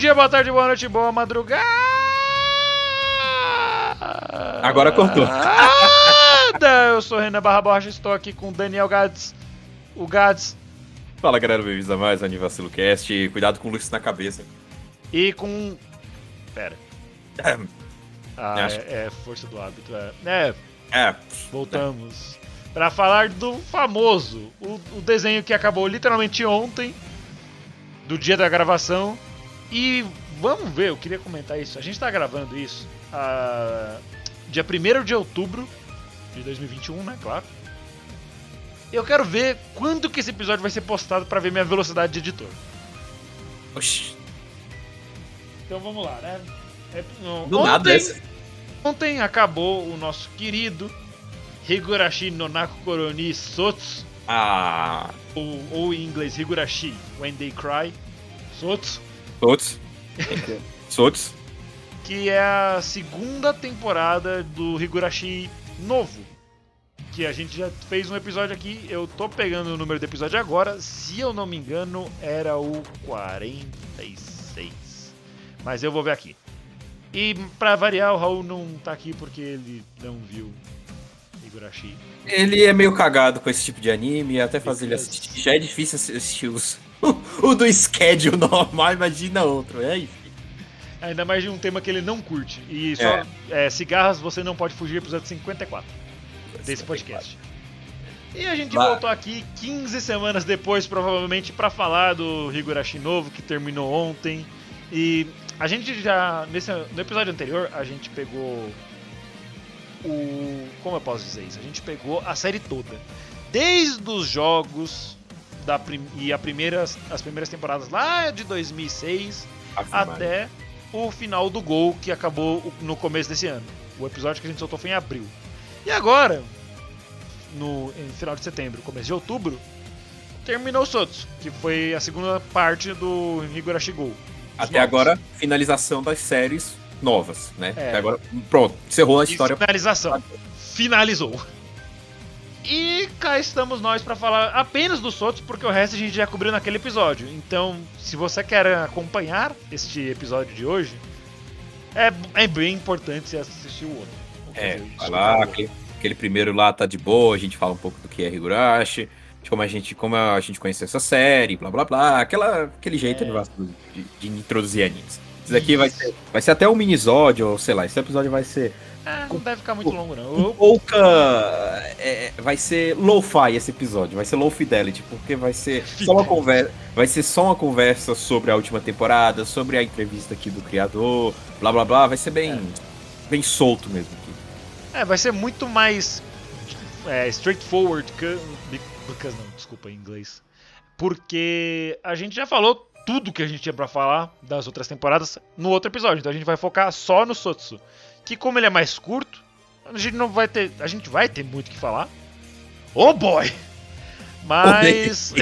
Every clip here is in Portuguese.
dia, boa tarde, boa noite, boa madrugada! Agora cortou. Eu sou Renan Barra Borja, estou aqui com Daniel Gads. O Gads. Fala galera, bem-vindos a mais Anivacilo Cast. Cuidado com o Luiz na cabeça. E com. Pera. É, Ah, é, é força do hábito. É, é é, voltamos. Pra falar do famoso, o, o desenho que acabou literalmente ontem, do dia da gravação. E vamos ver, eu queria comentar isso. A gente tá gravando isso ah, dia 1 de outubro de 2021, né? Claro. Eu quero ver quando que esse episódio vai ser postado pra ver minha velocidade de editor. Oxi, Então vamos lá, né? É, no- do nada essa. Ontem acabou o nosso querido Higurashi no Naku Koroni Sotsu, Ah, ou, ou em inglês Higurashi When They Cry Sotsu, todos. Todos. que é a segunda temporada do Higurashi novo. Que a gente já fez um episódio aqui, eu tô pegando o número do episódio agora, se eu não me engano era o 46. Mas eu vou ver aqui. E pra variar, o Raul não tá aqui porque ele não viu Higurashi. Ele é meio cagado com esse tipo de anime, até fazer ele assistir. Já é difícil assistir os. o do schedule normal, imagina outro. É isso. Ainda mais de um tema que ele não curte. E só é, cigarras você não pode fugir, episódio 54 desse podcast. E a gente Vai. voltou aqui 15 semanas depois, provavelmente, pra falar do Higurashi novo, que terminou ontem. E a gente já. Nesse, no episódio anterior, a gente pegou. O. Como eu posso dizer isso? A gente pegou a série toda. Desde os jogos da prim, e a primeiras, as primeiras temporadas lá de 2006 Afirmado. até o final do Gol, que acabou no começo desse ano. O episódio que a gente soltou foi em abril. E agora, no final de setembro, começo de outubro, terminou o Sotsu, que foi a segunda parte do Higurashi Gol. Até novos. agora, finalização das séries novas, né? É. Até agora, pronto, encerrou a E história. finalização. Finalizou. E cá estamos nós pra falar apenas do Sotsu, porque o resto a gente já cobriu naquele episódio. Então, se você quer acompanhar este episódio de hoje, é, é bem importante você assistir o outro. É, vai lá, aquele, aquele primeiro lá tá de boa, a gente fala um pouco do que é Higurashi, de como a gente, como a gente conheceu essa série, blá blá blá, aquela, aquele jeito É. de, de, de introduzir animes. Isso daqui vai ser, vai ser até um minisódio, ou sei lá, esse episódio vai ser É, não deve ficar muito longo, não. Eu- pouca. é, vai ser low-fi esse episódio, vai ser low fidelity, porque vai ser só uma conversa. Vai ser só uma conversa sobre a última temporada, sobre a entrevista aqui do criador, blá blá blá, vai ser bem. Bem solto mesmo aqui. É, vai ser muito mais é, straightforward, que- because não, desculpa em inglês. Porque a gente já falou tudo que a gente tinha pra falar das outras temporadas no outro episódio, então a gente vai focar só no Sotsu. Que como ele é mais curto, a gente não vai ter, a gente vai ter muito o que falar. Oh boy! Mas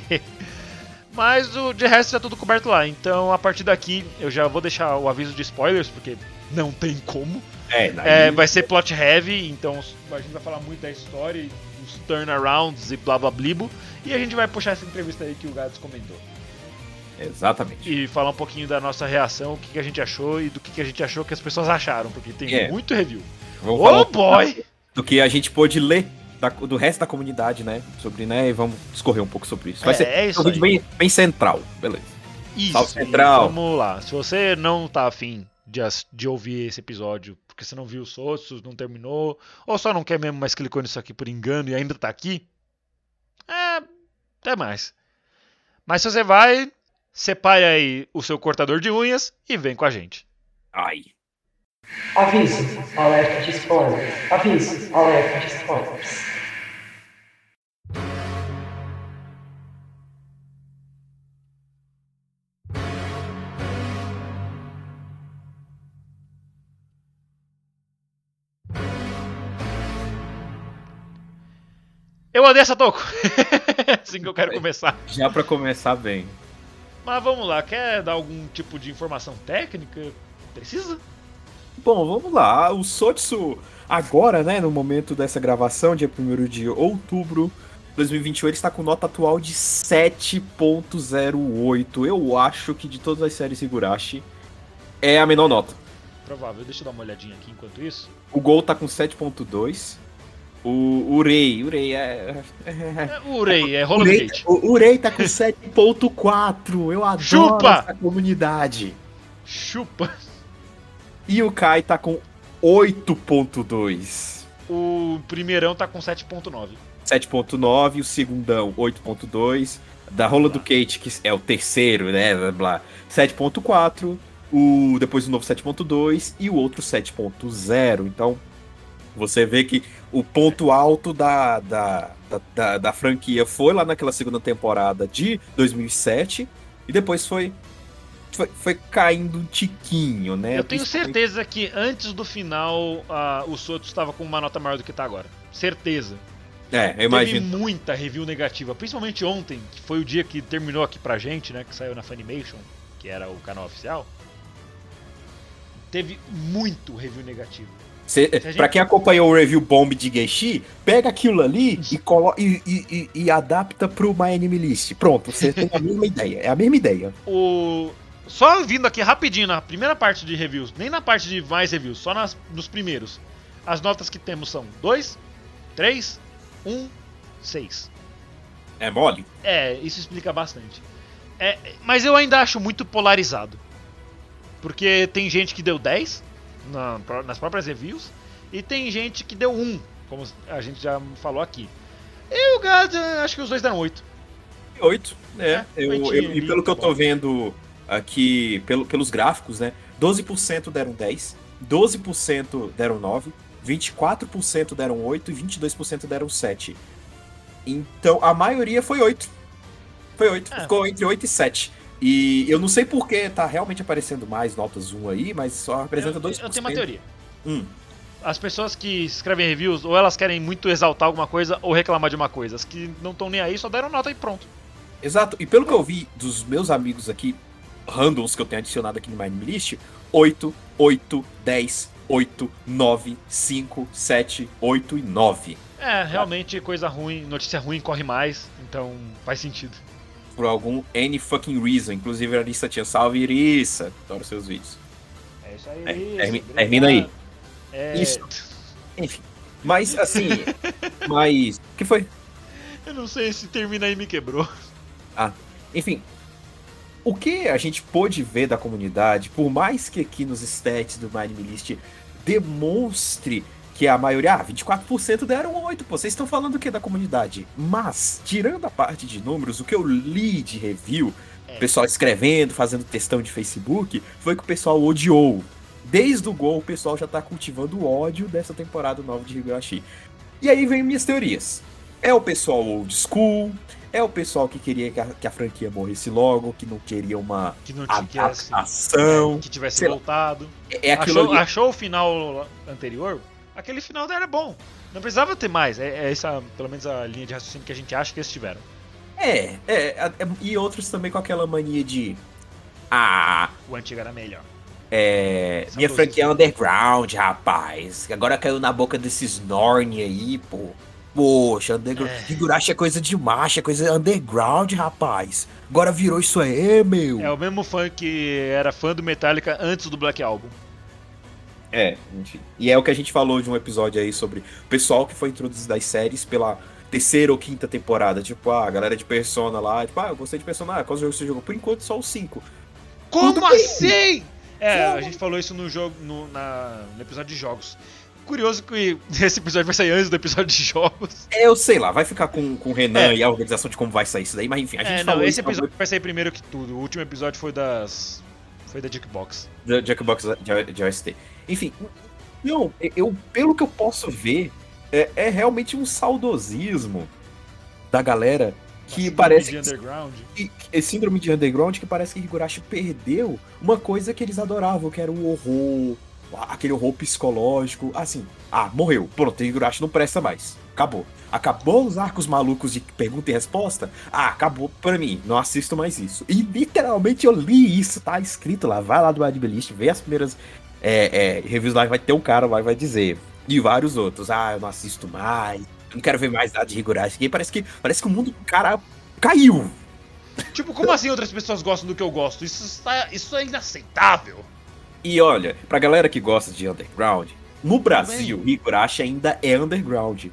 Mas o de resto já tudo coberto lá. Então a partir daqui eu já vou deixar o aviso de spoilers, porque não tem como. É, É, vai ser plot heavy, então a gente vai falar muito da história, dos turnarounds e blá blá blibo. E a gente vai puxar essa entrevista aí que o Gads comentou. Exatamente. E falar um pouquinho da nossa reação, o que, que a gente achou e do que, que a gente achou que as pessoas acharam, porque tem É. muito review. Vamos Oh boy! do que a gente pôde ler da- do resto da comunidade, né? Sobre, né? E vamos discorrer um pouco sobre isso. Vai É, ser é isso um vídeo bem, bem central, beleza. Isso, Salve Central. vamos lá. Se você não tá afim de, de ouvir esse episódio porque você não viu os outros, não terminou, ou só não quer mesmo, mas clicou nisso aqui por engano e ainda tá aqui, é, até mais. Mas se você vai, separe aí o seu cortador de unhas e vem com a gente. Ai. Aviso, alerta de spoilers. Aviso, alerta de spoilers. Eu odeio essa toco! assim que eu quero começar. Já pra começar bem. Mas vamos lá, quer dar algum tipo de informação técnica? Precisa? Bom, vamos lá. O Sotsu, agora, né, no momento dessa gravação, dia 1 de outubro de 2021, ele está com nota atual de 7.08. Eu acho que de todas as séries Higurashi, é a menor nota. Provável, deixa eu dar uma olhadinha aqui enquanto isso. O Gol tá com 7.2. O Urei, Urei é... O Urei, é O Roller Urei, Gate. o Urei tá com 7.4. Eu adoro Chupa! essa comunidade. Chupa! E o Kai tá com 8.2. O primeirão tá com 7.9. 7.9, o segundão 8.2, da rola do Kate, que é o terceiro, né, blá, blá, 7.4, o depois o novo 7.2 e o outro 7.0. Então, você vê que o ponto alto da, da, da, da, franquia foi lá naquela segunda temporada de 2007 e depois foi foi, foi caindo um tiquinho, né? Eu tenho certeza que antes do final ah, o Sotos estava com uma nota maior do que tá agora. Certeza. É, eu imagino. Teve muita review negativa, principalmente ontem, que foi o dia que terminou aqui pra gente, né? Que saiu na Funimation, que era o canal oficial. Teve muito review negativo. Cê, gente- Pra quem acompanhou o review bomb de Geishi, pega aquilo ali e, colo e, e, e- e adapta pro My Anime List. Pronto, você tem a mesma ideia. É a mesma ideia. O. Só vindo aqui rapidinho na primeira parte de reviews, nem na parte de mais reviews, só nas, nos primeiros. As notas que temos são 2, 3, 1, 6. É mole? É, isso explica bastante. É, mas eu ainda acho muito polarizado. Porque tem gente que deu 10 na- nas próprias reviews e tem gente que deu 1, como a gente já falou aqui. E o Gad, acho que os dois deram 8. Oito, né? É, Eu- eu- e pelo que tá eu tô vendo aqui, pelo, pelos gráficos, né? 12% deram 10, 12% deram 9, 24% deram 8 e 22% deram 7. Então a maioria foi 8. Foi 8. É. Ficou entre 8 e 7. E eu não sei por que tá realmente aparecendo mais notas 1 aí, mas só representa eu, 2%. eu tenho uma teoria. Hum. As pessoas que escrevem reviews, ou elas querem muito exaltar alguma coisa ou reclamar de uma coisa. As que não estão nem aí só deram nota e pronto. Exato. E pelo que eu vi dos meus amigos aqui, randoms que eu tenho adicionado aqui no Anime List, 8, 8, 10, 8, 9, 5, 7, 8 e 9. É, realmente coisa ruim, notícia ruim corre mais, então faz sentido. Por algum any fucking reason. Inclusive a Arissa tinha salve Irissa. Adoro seus vídeos. É isso aí. É, termina aí. É, Isso. Enfim. Mas assim. mas. O que foi? Eu não sei se termina aí me quebrou. Enfim, o que a gente pôde ver da comunidade, por mais que aqui nos stats do Anime List demonstre que a maioria, ah, 24% deram 8, pô, vocês estão falando o que da comunidade? Mas, tirando a parte de números, o que eu li de review, É. pessoal escrevendo, fazendo textão de Facebook, foi que o pessoal odiou. Desde o gol, o pessoal já tá cultivando o ódio dessa temporada nova de Higurashi. E aí vem minhas teorias. É o pessoal old school, é o pessoal que queria que a, que a franquia morresse logo, que não queria uma Que não tivesse, adaptação. que tivesse sei lá. voltado. É, é achou, achou o final anterior? Aquele final era bom. Não precisava ter mais. É, é essa, pelo menos, a linha de raciocínio que a gente acha que eles tiveram. É, é, é, e outros também com aquela mania de. Ah, O antigo era melhor. é. Essa minha franquia é underground, rapaz. Agora caiu na boca desses Norn aí, pô. Poxa, underground. É. Higurashi é coisa de macho, é coisa underground, rapaz. Agora virou isso aí, meu. É o mesmo fã que era fã do Metallica antes do Black Album. É, enfim. E é o que a gente falou de um episódio aí sobre o pessoal que foi introduzido das séries pela terceira ou quinta temporada. Tipo, ah, a galera de Persona lá, tipo, ah, eu gostei de Persona, ah, qual jogo você jogou? Por enquanto, só os cinco. Como Tudo bem. assim? É, a gente falou isso no jogo, no, na- no episódio de jogos. Curioso que esse episódio vai sair antes do episódio de jogos. Eu sei lá, vai ficar com, com o Renan É. e a organização de como vai sair isso daí, mas enfim, a gente É, não, falou esse episódio vai sair primeiro que tudo. O último episódio foi das. Foi da Jackbox. da Jackbox de, de OST. Enfim, não, eu, pelo que eu posso ver, é, é realmente um saudosismo da galera que parece de underground. que- que- síndrome de underground que parece que Higurashi perdeu uma coisa que eles adoravam, que era o horror, aquele horror psicológico, assim, ah, morreu, pronto, Higurashi não presta mais, acabou. Acabou os arcos malucos de pergunta e resposta? Ah, acabou pra mim, não assisto mais isso. E literalmente eu li isso, tá escrito lá, vai lá do Adbelist, vê as primeiras é, é, reviews lá, vai ter um cara lá e vai dizer. E vários outros, ah, eu não assisto mais, não quero ver mais nada de Higurashi. E parece que, parece que o mundo do cara caiu. Tipo, como assim outras pessoas gostam do que eu gosto? Isso, está, isso é inaceitável. E olha, pra galera que gosta de underground, no Brasil, Higurashi ainda é underground.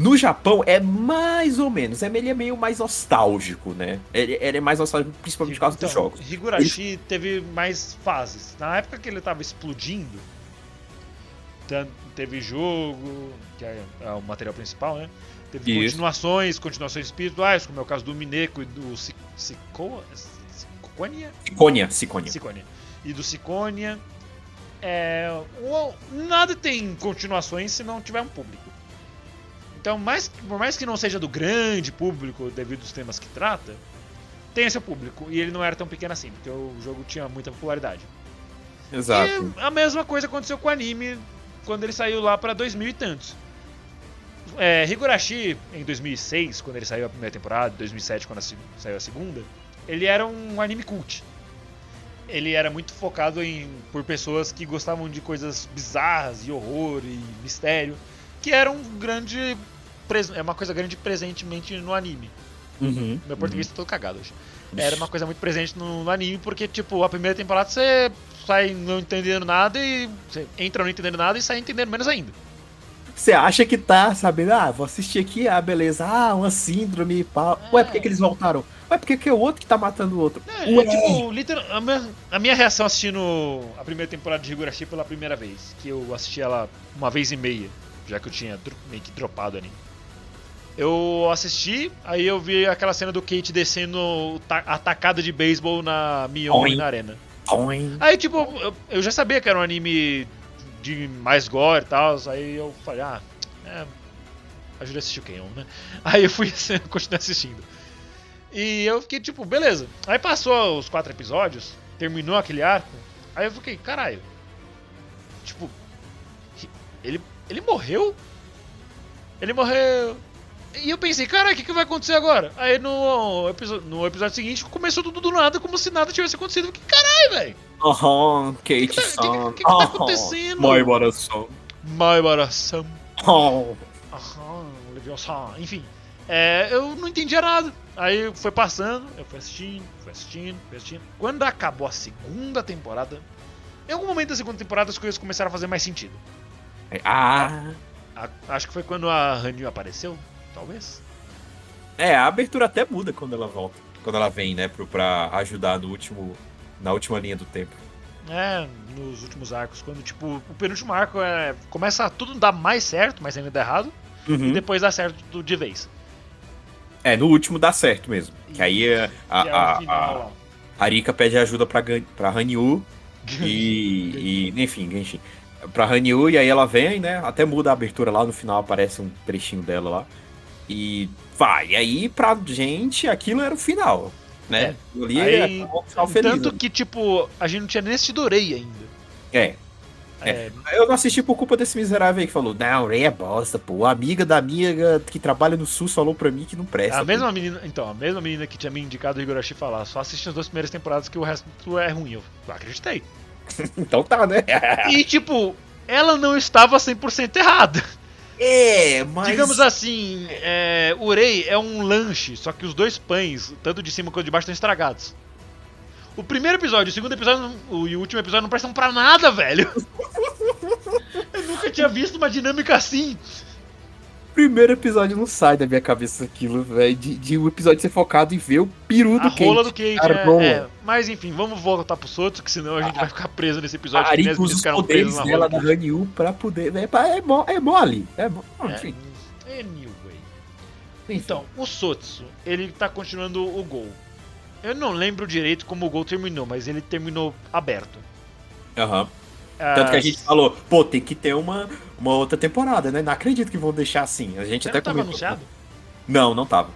No Japão é mais ou menos, é, ele é meio mais nostálgico, né? Ele, ele é mais nostálgico principalmente por causa dos Então, jogos. Higurashi teve mais fases. Na época que ele tava explodindo, teve jogo, que é, é o material principal, né? Teve Isso. continuações, continuações espirituais, como é o caso do Mineko e do Ciconia? Sicônia, Sicônia. Ciconia. E do Ciconia. É, nada tem continuações se não tiver um público. Então, mais, por mais que não seja do grande público devido aos temas que trata, tem esse público. E ele não era tão pequeno assim, porque o jogo tinha muita popularidade. Exato. E a mesma coisa aconteceu com o anime quando ele saiu lá pra 2000 e tantos. É, Higurashi, em 2006, quando ele saiu a primeira temporada, 2007, quando a saiu a segunda, ele era um anime cult. Ele era muito focado em por pessoas que gostavam de coisas bizarras e horror e mistério, que era um grande é uma coisa grande presentemente no anime. Uhum. Meu português tá todo cagado hoje. Era uma coisa muito presente no, no anime, porque, tipo, a primeira temporada você sai não entendendo nada e. Você entra não entendendo nada e sai entendendo menos ainda. Você acha que tá sabendo? Ah, vou assistir aqui, ah, beleza. Ah, uma síndrome e pau. Ué, por que, que eles voltaram? Ué, por que, que é o outro que tá matando o outro? É, Ué. tipo, literal, a, minha, a minha reação assistindo a primeira temporada de Higurashi pela primeira vez, que eu assisti ela uma vez e meia, já que eu tinha meio que dropado o anime. Eu assisti, aí eu vi aquela cena do Kate descendo o ta- a tacada de beisebol na Mion Oin. na arena. Toim. Aí, tipo, eu, eu já sabia que era um anime de mais gore e tal, aí eu falei, ah, é, ajuda a assistir o Kenyon, né? Aí eu fui, continuei assistindo. E eu fiquei, tipo, beleza. Aí passou os quatro episódios, terminou aquele arco, aí eu fiquei, caralho, tipo, ele, ele morreu? Ele morreu... E eu pensei, caralho, o que, que vai acontecer agora? Aí no, no episódio seguinte começou tudo do nada, como se nada tivesse acontecido. Fiquei, caralho, velho. Aham, Kate que tá- san. que- que que tá acontecendo? Mãe coração. My Baração. Oh. Aham, Leviosa. Enfim, é, eu não entendia nada. Aí foi passando, eu fui assistindo, fui assistindo, fui assistindo. Quando acabou a segunda temporada, em algum momento da segunda temporada as coisas começaram a fazer mais sentido. Ah. A- acho que foi quando a Hanyu apareceu, talvez. É, a abertura até muda quando ela volta. Quando ela vem, né, pro, pra ajudar no último. Na última linha do tempo. É, nos últimos arcos, quando tipo, o penúltimo arco é, começa a tudo dar mais certo, mas ainda dá errado, e Uhum. depois dá certo do- de vez. É, no último dá certo mesmo. Que aí é, a, é a, a, a Rika pede ajuda pra, pra Hanyu e, e. Enfim, Genshin. Pra Hanyu, e aí ela vem, né? Até muda a abertura lá, no final aparece um trechinho dela lá. E vai. E aí, pra gente, aquilo era o final. Né? Ali Aí, é um final feliz. Tanto que, tipo, a gente não tinha nem assistido Orei ainda. É. É, Eu não assisti por culpa desse miserável aí que falou: Não, Ray é bosta, pô. A amiga da amiga que trabalha no sul falou pra mim que não presta. a mesma menina, então, a mesma menina que tinha me indicado o Higurashi falar, só assiste as duas primeiras temporadas que o resto é ruim. Eu acreditei. Então tá, né? E, tipo, ela não estava 100% errada. É, mas. Digamos assim, é, Urei é um lanche, só que os dois pães, tanto de cima quanto de baixo, estão estragados. O primeiro episódio, o segundo episódio e o último episódio não prestam pra nada, velho. Eu nunca tinha visto uma dinâmica assim. Primeiro episódio não sai da minha cabeça aquilo, velho. De, de um episódio ser focado em ver o peru do A rola do Kate. Kate, Cara, é, é. Mas enfim, vamos voltar pro Sotsu, que senão a gente vai ficar preso nesse A episódio. Arika as usa os poderes dela da Hanyu pra poder. É, pá, é, mo, é mole. É mo, É, enfim. Anyway. Então, o Sotsu, ele tá continuando o gol. Eu não lembro direito como o gol terminou, mas ele terminou aberto. Aham. Tanto que a Ah, gente falou, pô, tem que ter uma, uma outra temporada, né? Não acredito que vão deixar assim. A gente já até não tava comentou. anunciado? Não, não tava.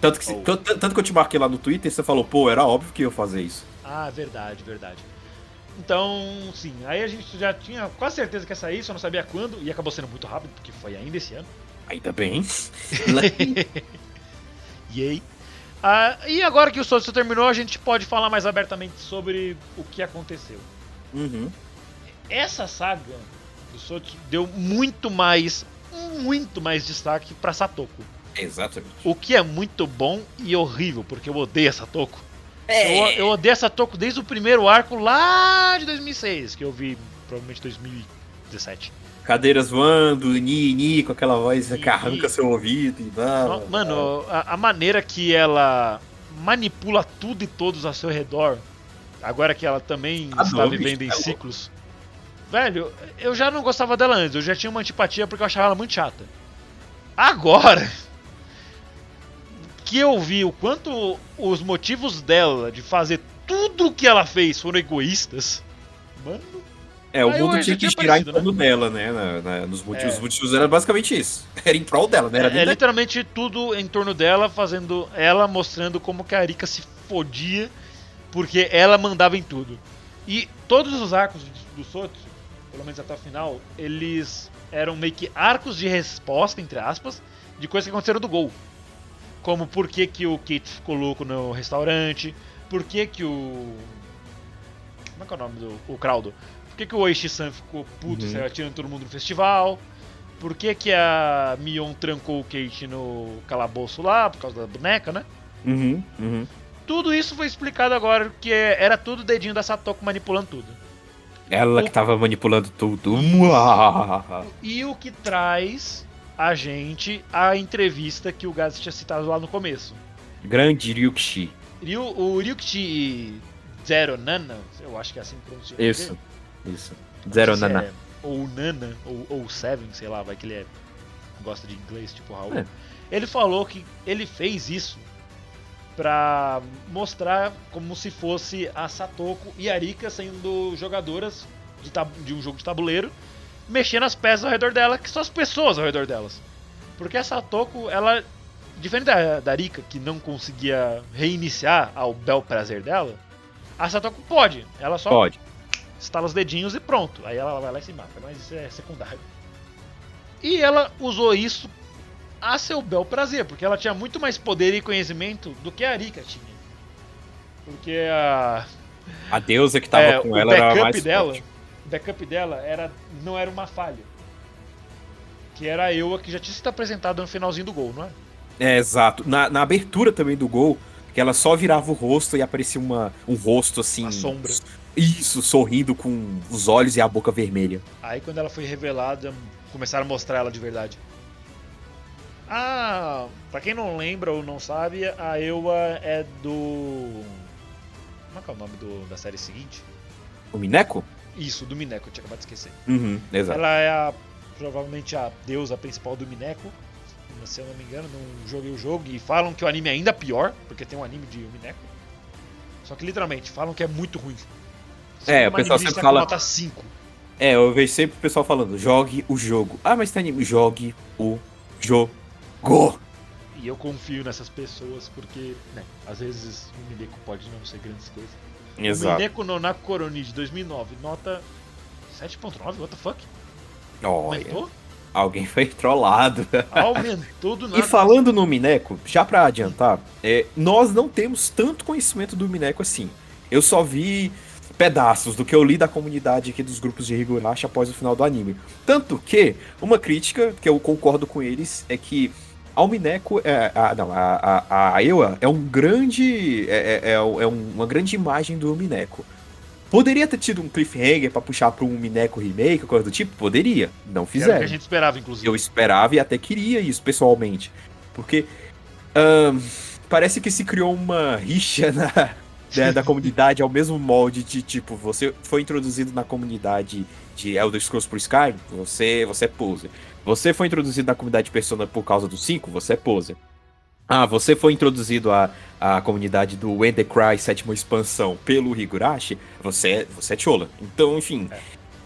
Tanto que, Oh. tanto que eu te marquei lá no Twitter e você falou, pô, era óbvio que eu ia fazer isso. Ah, verdade, verdade. Então, sim, aí a gente já tinha quase certeza que ia sair, só não sabia quando, e acabou sendo muito rápido, porque foi ainda esse ano. Ainda bem. Yay. Ah, e agora que o Sotsu terminou, a gente pode falar mais abertamente sobre o que aconteceu. uhum. Essa saga Sotsu deu muito mais, muito mais destaque pra Satoko. Exatamente. O que é muito bom e horrível, porque eu odeio a Satoko. Eu, eu odeio a Satoko desde o primeiro arco lá de 2006, que eu vi provavelmente 2017. Cadeiras voando, ni, ni, com aquela voz Ni, que arranca ni. seu ouvido e. No- Mano, a, a maneira que ela manipula tudo e todos ao seu redor, agora que ela também Ah, está não, vivendo bicho, em é louco. ciclos. Velho, eu já não gostava dela antes, eu já tinha uma antipatia porque eu achava ela muito chata. Agora que eu vi o quanto os motivos dela de fazer tudo o que ela fez foram egoístas, mano, É, o mundo tinha que girar em aparecido, torno dela, né? na- na- nos motivos. É. Os motivos era basicamente isso. Era em prol dela, né? Era É, é literalmente tudo em torno dela, fazendo ela mostrando como que a Arika se fodia, porque ela mandava em tudo. E todos os arcos do Sotsu, pelo menos até o final, eles eram meio que arcos de resposta, entre aspas, de coisas que aconteceram do gol. Como por que, que o Kate ficou louco no restaurante, por que, que o. Como é que é o nome do. O Crowdo? Por que, que o Oishi-san ficou puto Uhum. saiu atirando todo mundo no festival? Por que, que a Mion trancou o Kate no calabouço lá, por causa da boneca, né? Uhum, uhum. Tudo isso foi explicado agora, que era tudo o dedinho da Satoko manipulando tudo. Ela O- que tava manipulando tudo. E o que traz a gente à entrevista que o Gaz tinha citado lá no começo. Grande Ryukishi. Ryu, o Ryukichi Zero Nana, eu acho que é assim que pronuncia. nome Isso. dele. Isso. Zero Nana. é ou Nana, ou, ou Seven, sei lá, vai que ele é, gosta de inglês, tipo Raul. É. Ele falou que ele fez isso pra mostrar como se fosse a Satoko e a Arika sendo jogadoras de, de um jogo de tabuleiro, mexendo as peças ao redor dela, que são as pessoas ao redor delas. Porque a Satoko, ela, diferente da, da Arika, que não conseguia reiniciar ao bel prazer dela, a Satoko pode. Ela só Pode. estala os dedinhos e pronto. Aí ela vai lá e se mata, mas isso é secundário. E ela usou isso a seu bel prazer, porque ela tinha muito mais poder e conhecimento do que a Arika tinha. Porque a, A deusa que tava é, com ela era mais dela, forte. o backup dela era, não era uma falha. Que era a Ewa que já tinha sido apresentada no finalzinho do gol, não é? É, exato. Na, na abertura também do gol, que ela só virava o rosto e aparecia uma, um rosto assim. Uma sombra. Isso, sorrindo com os olhos e a boca vermelha. Aí quando ela foi revelada, começaram a mostrar ela de verdade. Ah, pra quem não lembra ou não sabe, a Ewa é do. Como é que é o nome do- da série seguinte? O Mineco? Isso, do Mineco, eu tinha acabado de esquecer. Uhum, exato. Ela é a, provavelmente a deusa principal do Mineco. Se eu não me engano, não joguei o jogo. E falam que o anime é ainda pior, porque tem um anime de Mineco. Só que literalmente, falam que é muito ruim. É, o pessoal sempre com fala- nota 5. É, eu vejo sempre o pessoal falando, jogue o jogo. Ah, mas tem anime. Jogue o jogo. E eu confio nessas pessoas porque, né, às vezes o Mineco pode não ser grandes coisas. O Exato. Mineco no Nakoroni de 2009, nota 7.9, what the fuck? Olha, Aumentou? alguém foi trollado. Aumentou do E nada. falando no Mineco, já pra adiantar, é, nós não temos tanto conhecimento do Mineco assim. Eu só vi pedaços do que eu li da comunidade aqui dos grupos de Higurashi após o final do anime. Tanto que, uma crítica que eu concordo com eles é que ao Mineco, é, a, não, a, a, a Ewa é um grande. É, é, é um- é uma grande imagem do Mineco. Poderia ter tido um cliffhanger pra puxar pra um Mineco remake, coisa do tipo? Poderia. Não Era o fizeram. que a gente esperava, inclusive. Eu esperava e até queria isso pessoalmente. Porque parece que se criou uma rixa na, né, da comunidade ao mesmo molde de tipo, você foi introduzido na comunidade de Elder Scrolls por Skyrim, você, você é poser. Você foi introduzido na comunidade de Persona por causa do 5, você é poser. Ah, você foi introduzido à, à comunidade do When the Cry sétima expansão pelo Higurashi, você, é- você é chola. Então, enfim.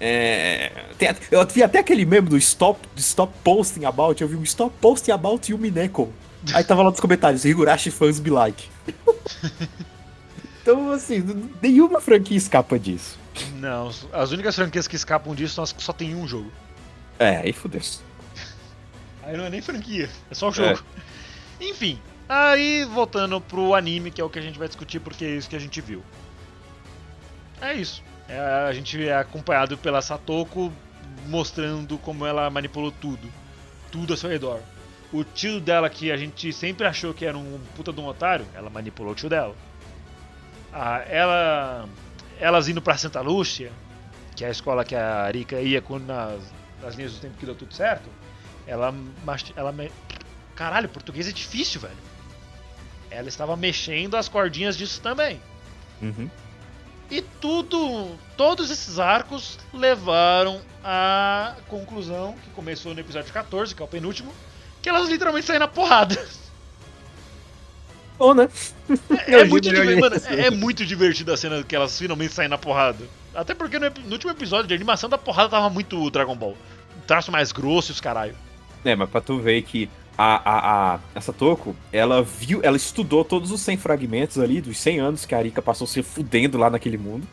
é, tem até- eu vi até aquele meme do stop, stop posting about, eu vi um stop posting about Yumi Neko. Aí tava lá nos comentários, Higurashi fans be like. então, assim, nenhuma franquia escapa disso. Não, as únicas franquias que escapam disso são as que só tem um jogo. É, aí fudeu. Aí não é nem franquia, é só o jogo. Enfim, aí voltando pro anime, que é o que a gente vai discutir, porque é isso que a gente viu. É isso. É, a gente é acompanhado pela Satoko mostrando como ela manipulou tudo. Tudo a seu redor. O tio dela, que a gente sempre achou que era um puta de um otário, ela manipulou o tio dela. Ah, ela. Elas indo pra Santa Lúcia, que é a escola que a Arika ia quando nas, nas linhas do tempo que deu tudo certo. Ela. ela me- Caralho, português é difícil, velho. Ela estava mexendo as cordinhas disso também. Uhum. E tudo, todos esses arcos levaram à conclusão que começou no episódio 14, que é o penúltimo, que elas literalmente saem na porrada. Bom, né? É, Eu muito, li, eu li. diver- mano, é, é muito divertida a cena que elas finalmente saem na porrada. Até porque no, no último episódio de animação da porrada tava muito Dragon Ball. Um traço mais grosso e os caralho. É, mas pra tu ver que a, a, a, a Satoko, ela viu, ela estudou todos os 100 fragmentos ali, dos 100 anos que a Arika passou se fudendo lá naquele mundo.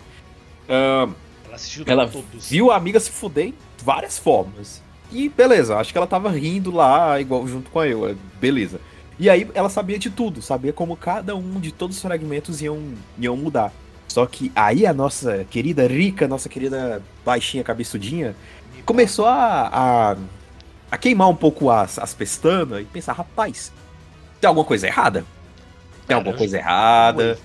Ahn, Ela assistiu ela todos. viu a amiga se fuder em várias formas. E beleza, acho que ela tava rindo lá, igual junto com a eu, beleza. E aí ela sabia de tudo, sabia como cada um de todos os fragmentos iam, iam mudar. Só que aí a nossa querida Rika, nossa querida baixinha cabeçudinha, começou a, a, a queimar um pouco as, as pestanas e pensar, rapaz, tem alguma coisa errada? Tem alguma coisa errada?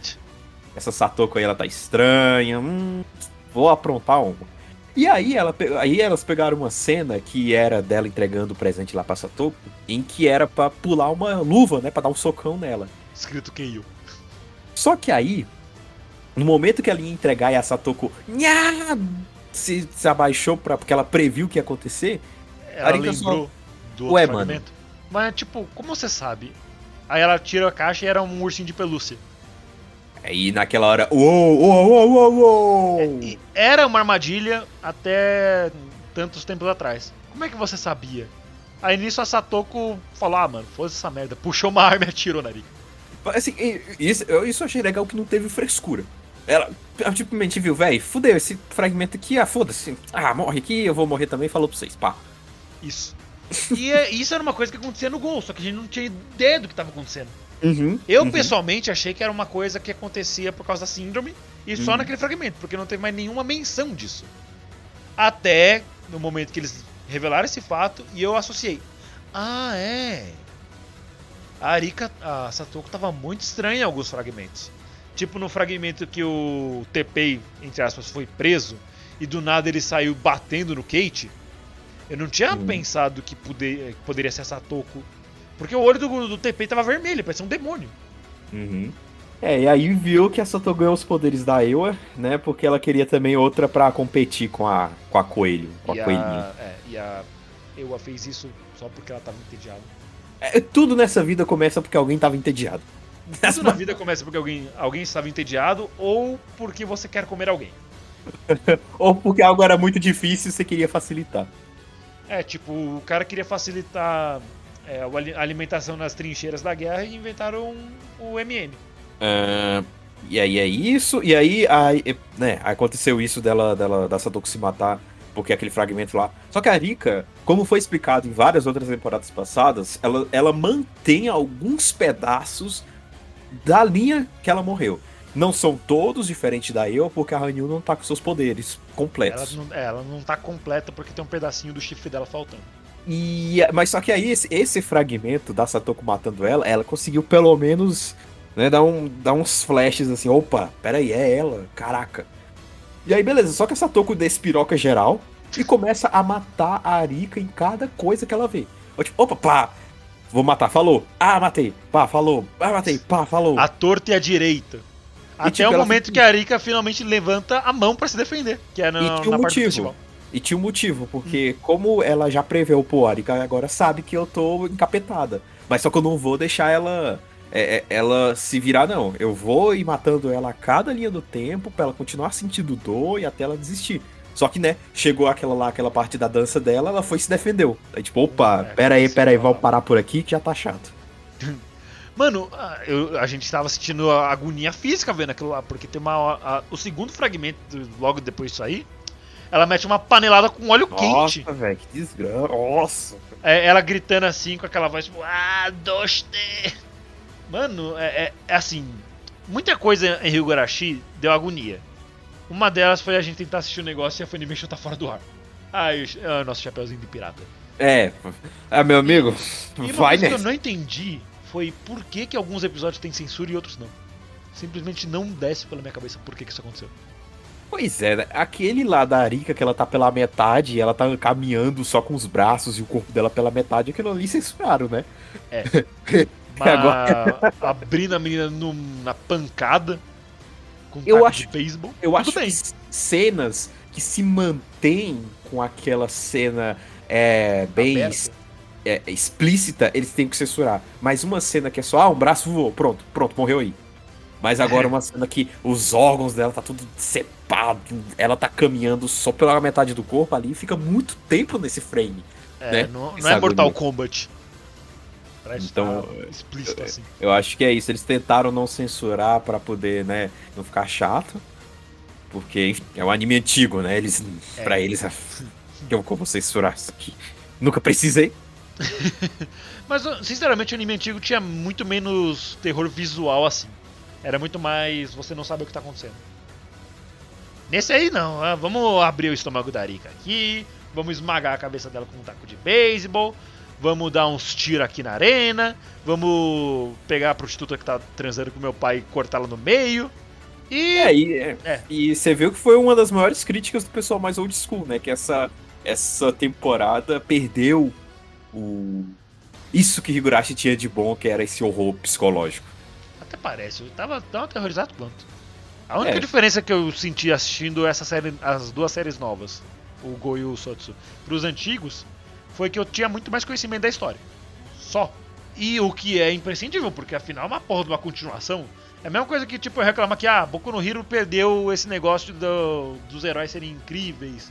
Essa Satoko aí, ela tá estranha. Hum, vou aprontar uma. E aí, ela, aí elas pegaram uma cena que era dela entregando o presente lá pra Satoko, em que era pra pular uma luva, né? Pra dar um socão nela. Escrito Keio. Só que aí, no momento que ela ia entregar e a Satoko nha, se, se abaixou pra, porque ela previu o que ia acontecer, Ela Arika só- lembrou do Ué, mano. fragmento. Mas, tipo, como você sabe? Aí ela tira a caixa e era um ursinho de pelúcia. Aí naquela hora, uou, uou, uou, uou, uou. E era uma armadilha até tantos tempos atrás. Como é que você sabia? Aí nisso a Satoko falou: Ah, mano, foda essa merda. Puxou uma arma e atirou na Rika. Assim, e- isso, eu isso achei legal que não teve frescura. Ela, simplesmente viu, velho, fudeu, esse fragmento aqui, ah, foda-se. Ah, morre aqui, eu vou morrer também, falou pra vocês, pá. Isso. E é- isso era uma coisa que acontecia no gol, só que a gente não tinha ideia do que estava acontecendo. Uhum. Eu, uhum. pessoalmente, achei que era uma coisa que acontecia por causa da síndrome e só Uhum. naquele fragmento, porque não teve mais nenhuma menção disso. Até no momento que eles revelaram esse fato e eu associei. Ah, é. A Arika, a Satoko tava muito estranha em alguns fragmentos. Tipo no fragmento que o Tepei, entre aspas, foi preso e do nada ele saiu batendo no Kate. Eu não tinha pensado que, poder- que poderia ser a Satoko. Porque o olho do, do Tepei tava vermelho, parecia um demônio. Uhum. É, e aí viu que a Sato ganhou os poderes da Ewa, né? Porque ela queria também outra pra competir com a, com a Coelho, com a e, Coelhinha. a, é, e a Ewa fez isso só porque ela tava entediada. É, tudo nessa vida começa porque alguém tava entediado. Tudo na vida começa porque alguém, alguém estava entediado ou porque você quer comer alguém. Ou porque algo era muito difícil e você queria facilitar. É, tipo, o cara queria facilitar é, a alimentação nas trincheiras da guerra e inventaram o MM. Ah, e aí é isso, e aí, aí né, aconteceu isso dela, dela da Satoko se matar, porque aquele fragmento lá. Só que a Rika, como foi explicado em várias outras temporadas passadas, ela, ela mantém alguns pedaços da linha que ela morreu. Não são todos diferentes da eu, porque a Hanyu não tá com seus poderes Ela completos. não, é, ela não tá completa porque tem um pedacinho do chifre dela faltando. E, mas só que aí, esse, esse fragmento da Satoko matando ela, ela conseguiu pelo menos né, dar, um, dar uns flashes assim, opa, peraí, é ela, caraca. E aí, beleza, só que essa Toko despiroca geral e começa a matar a Arika em cada coisa que ela vê. Tipo, opa, pá, vou matar, falou. Ah, matei, pá, falou. Ah, matei, pá, falou. A torta e a direita. Até tipo, o momento fica- que a Arika finalmente levanta a mão pra se defender, que é na, E tinha um na parte do motivo. festival. E tinha um motivo, porque como ela já preveu, pô, a Arika agora sabe que eu tô encapetada. Mas só que eu não vou deixar ela é, é, ela se virar, não. Eu vou ir matando ela a cada linha do tempo pra ela continuar sentindo dor e até ela desistir. Só que, né, chegou aquela lá, aquela parte da dança dela, ela foi e se defendeu. Aí, tipo, opa, É, pera aí, pera aí, vamos parar por aqui que já tá chato. Mano, a- eu- a gente tava sentindo a agonia física vendo aquilo lá, porque tem uma. a- o segundo fragmento, logo depois disso aí, ela mete uma panelada com óleo quente. Nossa, velho, que desgraça. Nossa. É, ela gritando assim com aquela voz, tipo, ah, doste! Mano, é, é- é assim, muita coisa em Higurashi deu agonia. Uma delas foi a gente tentar assistir o negócio e a Funimation tá fora do ar. Ai, o- ah, nosso chapeuzinho de pirata. É, ah, meu amigo, E uma vai coisa que eu não entendi foi por que, que alguns episódios têm censura e outros não. Simplesmente não desce pela minha cabeça por que, que isso aconteceu. Pois é, né? aquele lá da Arika que ela tá pela metade e ela tá caminhando só com os braços e o corpo dela pela metade, aquilo ali censuraram, né? Mas Agora- abrindo a menina no- na pancada com Eu acho- de beisebol. Eu acho bem. que cenas que se mantêm com aquela cena é, bem é, explícita, eles têm que censurar. Mas uma cena que é só, ah, um braço voou, pronto, pronto, morreu aí. Mas agora uma cena que os órgãos dela tá tudo separado, ela tá caminhando só pela metade do corpo ali, fica muito tempo nesse frame. É, né? não, não é Mortal. Kombat. Pra Então, estar explícito assim. Eu acho que é isso. Eles tentaram não censurar pra poder, né, não ficar chato. Porque é um anime antigo, né? Eles, É. Pra eles, ah, eu como censurar isso aqui? Nunca precisei. Mas, sinceramente, o anime antigo tinha muito menos terror visual assim. Era muito mais você não sabe o que tá acontecendo. Nesse aí não, ah, vamos abrir o estômago da Arika aqui, vamos esmagar a cabeça dela com um taco de beisebol, vamos dar uns tiros aqui na arena, vamos pegar a prostituta que tá transando com meu pai e cortá-la no meio. E É, e, é, É. e você viu que foi uma das maiores críticas do pessoal mais old school, né? Que essa, essa temporada perdeu o. Isso que Higurashi tinha de bom, que era esse horror psicológico. Até parece, eu tava tão aterrorizado quanto. A única É. diferença que eu senti assistindo essa série, as duas séries novas, o Go e o Sotsu, pros antigos, foi que eu tinha muito mais conhecimento da história. Só. E o que é imprescindível, porque afinal é uma porra de uma continuação. É a mesma coisa que, tipo, eu reclamar que, ah, Boku no Hero perdeu esse negócio do- dos heróis serem incríveis.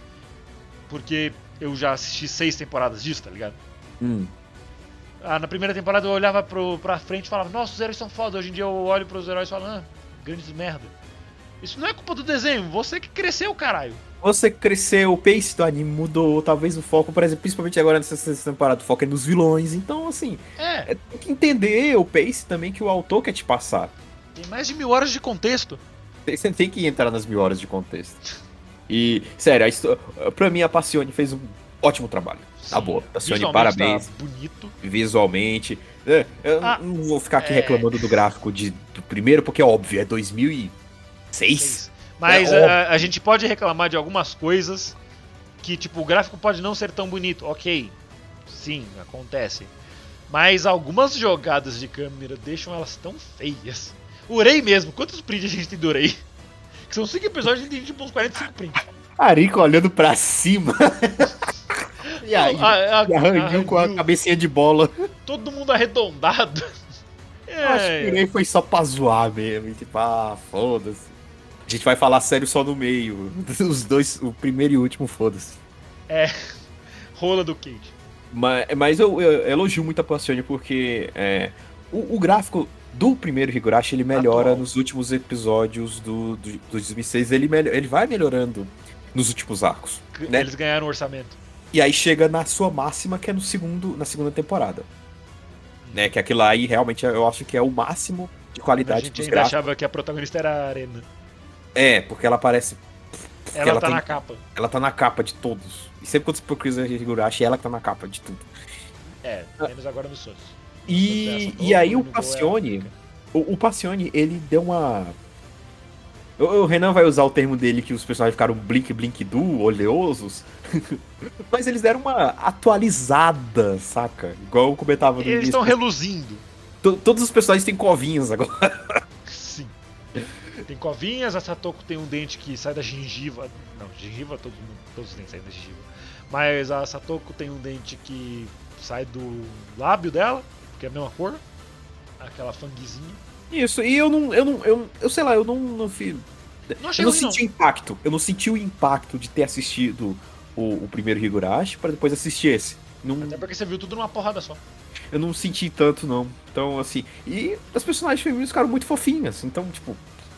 Porque eu já assisti seis temporadas disso, tá ligado? Hum. Ah, na primeira temporada eu olhava pro, pra frente e falava, nossa, os heróis são foda. Hoje em dia eu olho pros heróis e falo, ah, grandes merda. Isso não é culpa do desenho, você que cresceu, caralho. Você cresceu, o pace do anime mudou, talvez o foco, por exemplo, principalmente agora nessa sexta temporada, o foco é nos vilões. Então, assim, É, é, tem que entender o pace também que o autor quer te passar. tem mais de mil horas de contexto. Você tem que entrar nas mil horas de contexto. E, sério, a pra mim a Passione fez um ótimo trabalho. Tá boa, Passione, visualmente parabéns. Tá bonito. Visualmente. É, eu Ah, não vou ficar aqui é. reclamando do gráfico de, do primeiro, porque é óbvio, é 2006. Mas É a, a gente pode reclamar de algumas coisas que, tipo, o gráfico pode não ser tão bonito. Ok, sim, acontece. Mas algumas jogadas de câmera deixam elas tão feias. O Urei mesmo, quantos prints a gente tem do Urei? Que são 5 episódios, a gente tem tipo uns 45 prints. Arico olhando pra cima. e aí, A- a- e arranjou com a cabecinha de bola. Todo mundo arredondado. Eu acho que o Ney foi só pra zoar mesmo. Tipo, ah, foda-se. A gente vai falar sério só no meio. Os dois, o primeiro e o último, foda-se. rola do Cage. Mas, mas eu, eu elogio muito a Passione porque é, o, o gráfico do primeiro Higurashi ele melhora Atual. nos últimos episódios do, do, do 2006. Ele, ele vai melhorando nos últimos arcos. Né? Eles ganharam orçamento. E aí chega na sua máxima, que é no segundo, na segunda temporada. Né, que aquilo aí realmente eu acho que é o máximo de A qualidade gente dos ainda gráficos. achava que a protagonista era a Arena. É, porque ela aparece. porque Ela, tá tem- na capa. ela tá na capa de todos. E sempre quando você procura Higurashi, ela que tá na capa de tudo. É, menos agora no Sons. E, Essa e aí o Passione, a o, o Passione, ele deu uma O, o Renan vai usar o termo dele que os personagens ficaram blink blink do, oleosos. Mas eles deram uma atualizada, saca? Igual eu comentava no Eles início. estão reluzindo. To- Todos os personagens têm covinhas agora. Sim. Tem covinhas, a Satoko tem um dente que sai da gengiva. Não, gengiva todos, todos os dentes saem da gengiva. Mas a Satoko tem um dente que sai do lábio dela, que é a mesma cor. Aquela fanguezinha. Isso, e eu não. Eu não. Eu, eu sei lá, eu não, não fiz. Não Eu não ruim, não. senti o impacto. Eu não senti o impacto de ter assistido o, o primeiro Higurashi para depois assistir esse. Não, Até porque você viu tudo numa porrada só. eu não senti tanto, não. Então, assim. E as personagens femininas ficaram muito fofinhas. Então, tipo.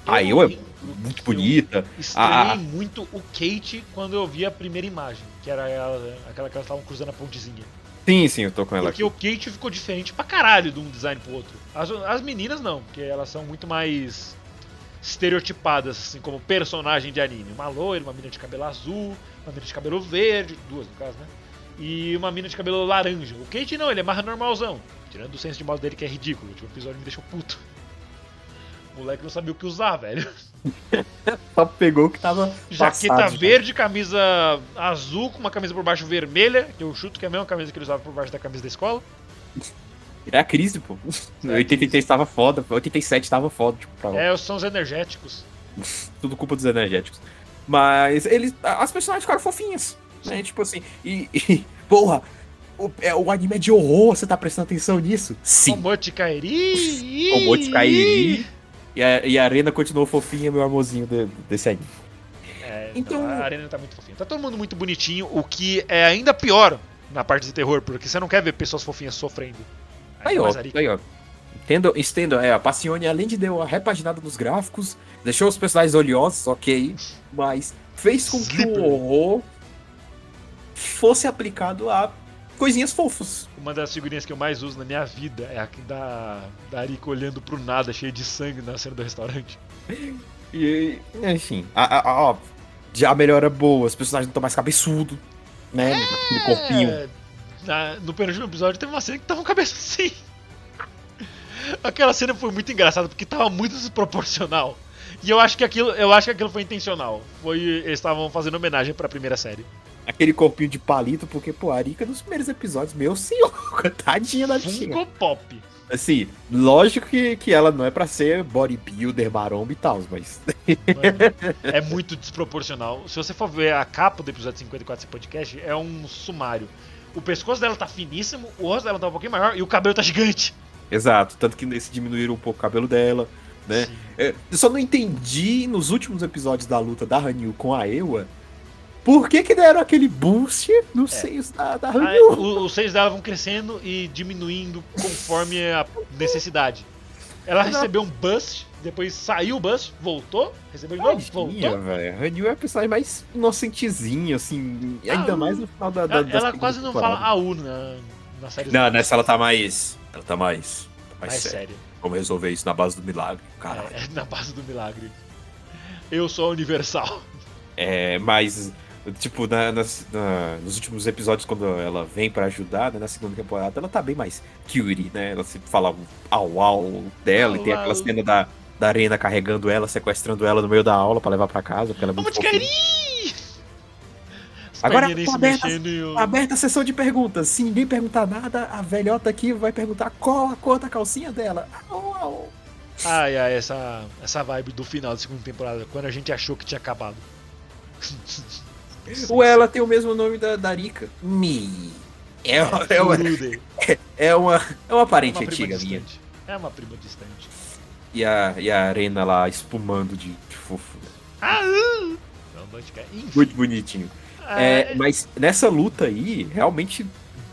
A eu é muito bonita. Estranhei muito o Kate quando eu vi a primeira imagem, que era ela, aquela que elas estavam cruzando a pontezinha. Sim, sim, eu tô com ela Porque aqui. o Kate ficou diferente pra caralho de um design pro outro. As, as meninas não, porque elas são muito mais estereotipadas, assim, como personagem de anime. Uma loira, uma mina de cabelo azul, uma mina de cabelo verde, duas no caso, né? E uma mina de cabelo laranja. O Kate não, ele é mais normalzão. Tirando o senso de modo dele que é ridículo. O último episódio me deixou puto. O moleque não sabia o que usar, velho. Só pegou o que tava. Jaqueta passado já. verde, camisa azul com uma camisa por baixo vermelha, que eu chuto que é a mesma camisa que ele usava por baixo da camisa da escola. É a crise, pô. É a 83 tava foda, 87 tava foda, tipo, pra É, são os energéticos. tudo culpa dos energéticos. Mas eles. As personagens ficaram fofinhas. Né? Tipo assim. E. e- porra! O, é, o anime é de horror, você tá prestando atenção nisso? Sim. Omote Kairi. Omote Kairi. E a, e a Arena continuou fofinha, meu amorzinho de- desse anime. É, Então- então... A arena tá muito fofinha. Tá todo mundo muito bonitinho, o que é ainda pior na parte de terror, porque você não quer ver pessoas fofinhas sofrendo. Aí, Ainda ó, mais Arika. aí, ó. Entendo, entendo, é, a Passione, além de deu uma repaginada nos gráficos, deixou os personagens oleosos, ok, mas fez com que o horror fosse aplicado a coisinhas fofas. Uma das figurinhas que eu mais uso na minha vida é a da, da Arika olhando pro nada, cheia de sangue na cena do restaurante. E, enfim, a, a, a, ó, já a melhora boa, os personagens não estão mais cabeçudo, né? Aquele corpinho. É, na- no penúltimo episódio teve uma cena que tava com a cabeça assim. Aquela cena foi muito engraçada porque tava muito desproporcional. E eu acho que aquilo, eu acho que aquilo foi intencional. Foi eles estavam fazendo homenagem pra primeira série. Aquele corpinho de palito, porque, pô, a Arika nos primeiros episódios, meu senhor, tadinha da. Funko Pop. Assim, lógico que, que ela não é pra ser bodybuilder, maromba e tal, mas. Mano, é muito desproporcional. Se você for ver a capa do episódio 54 desse podcast, é um sumário. O pescoço dela tá finíssimo, o rosto dela tá um pouquinho maior e o cabelo tá gigante. Exato, tanto que nesse diminuíram um pouco o cabelo dela, né? É, eu só não entendi nos últimos episódios da luta da Hanyu com a Ewa por que, que deram aquele boost nos seios da, da Ah, Hanyu. o- os seios dela vão crescendo e diminuindo conforme a necessidade. Ela Exato. recebeu um bust, depois saiu o bust, voltou, recebeu de novo, voltou. velho. A Hanyu é a personagem mais inocentezinha, assim, ainda Ah, mais no final da, da Ela, ela quase não fala AU na, na série. Não, nessa ela tá mais. Ela tá mais. tá mais mais séria. Vamos resolver isso na base do milagre, caralho. É, na base do milagre. Eu sou a universal. É, mas, tipo, na- nas- na- nos últimos episódios, quando ela vem pra ajudar, né, na segunda temporada, ela tá bem mais cutie, né? Ela sempre fala o au au dela, Au, e tem aquela cena da, da arena carregando ela, sequestrando ela no meio da aula pra levar pra casa, porque ela é muito Vamos de carinho! As Agora tá se aberta- eu- Aberta a sessão de perguntas. Se ninguém perguntar nada, a velhota aqui vai perguntar qual a cor da calcinha dela. Au, au. Ai, ai, essa, essa vibe do final da segunda temporada, quando a gente achou que tinha acabado. Ou ela tem o mesmo nome da, da Rika. Mi. É, uma- é, uma, é, uma, é uma É parente uma prima antiga minha. É uma prima distante. E a, e a arena lá espumando de, de fofo. Ah, uh! Enfim, Muito bonitinho. É, mas nessa luta aí, realmente,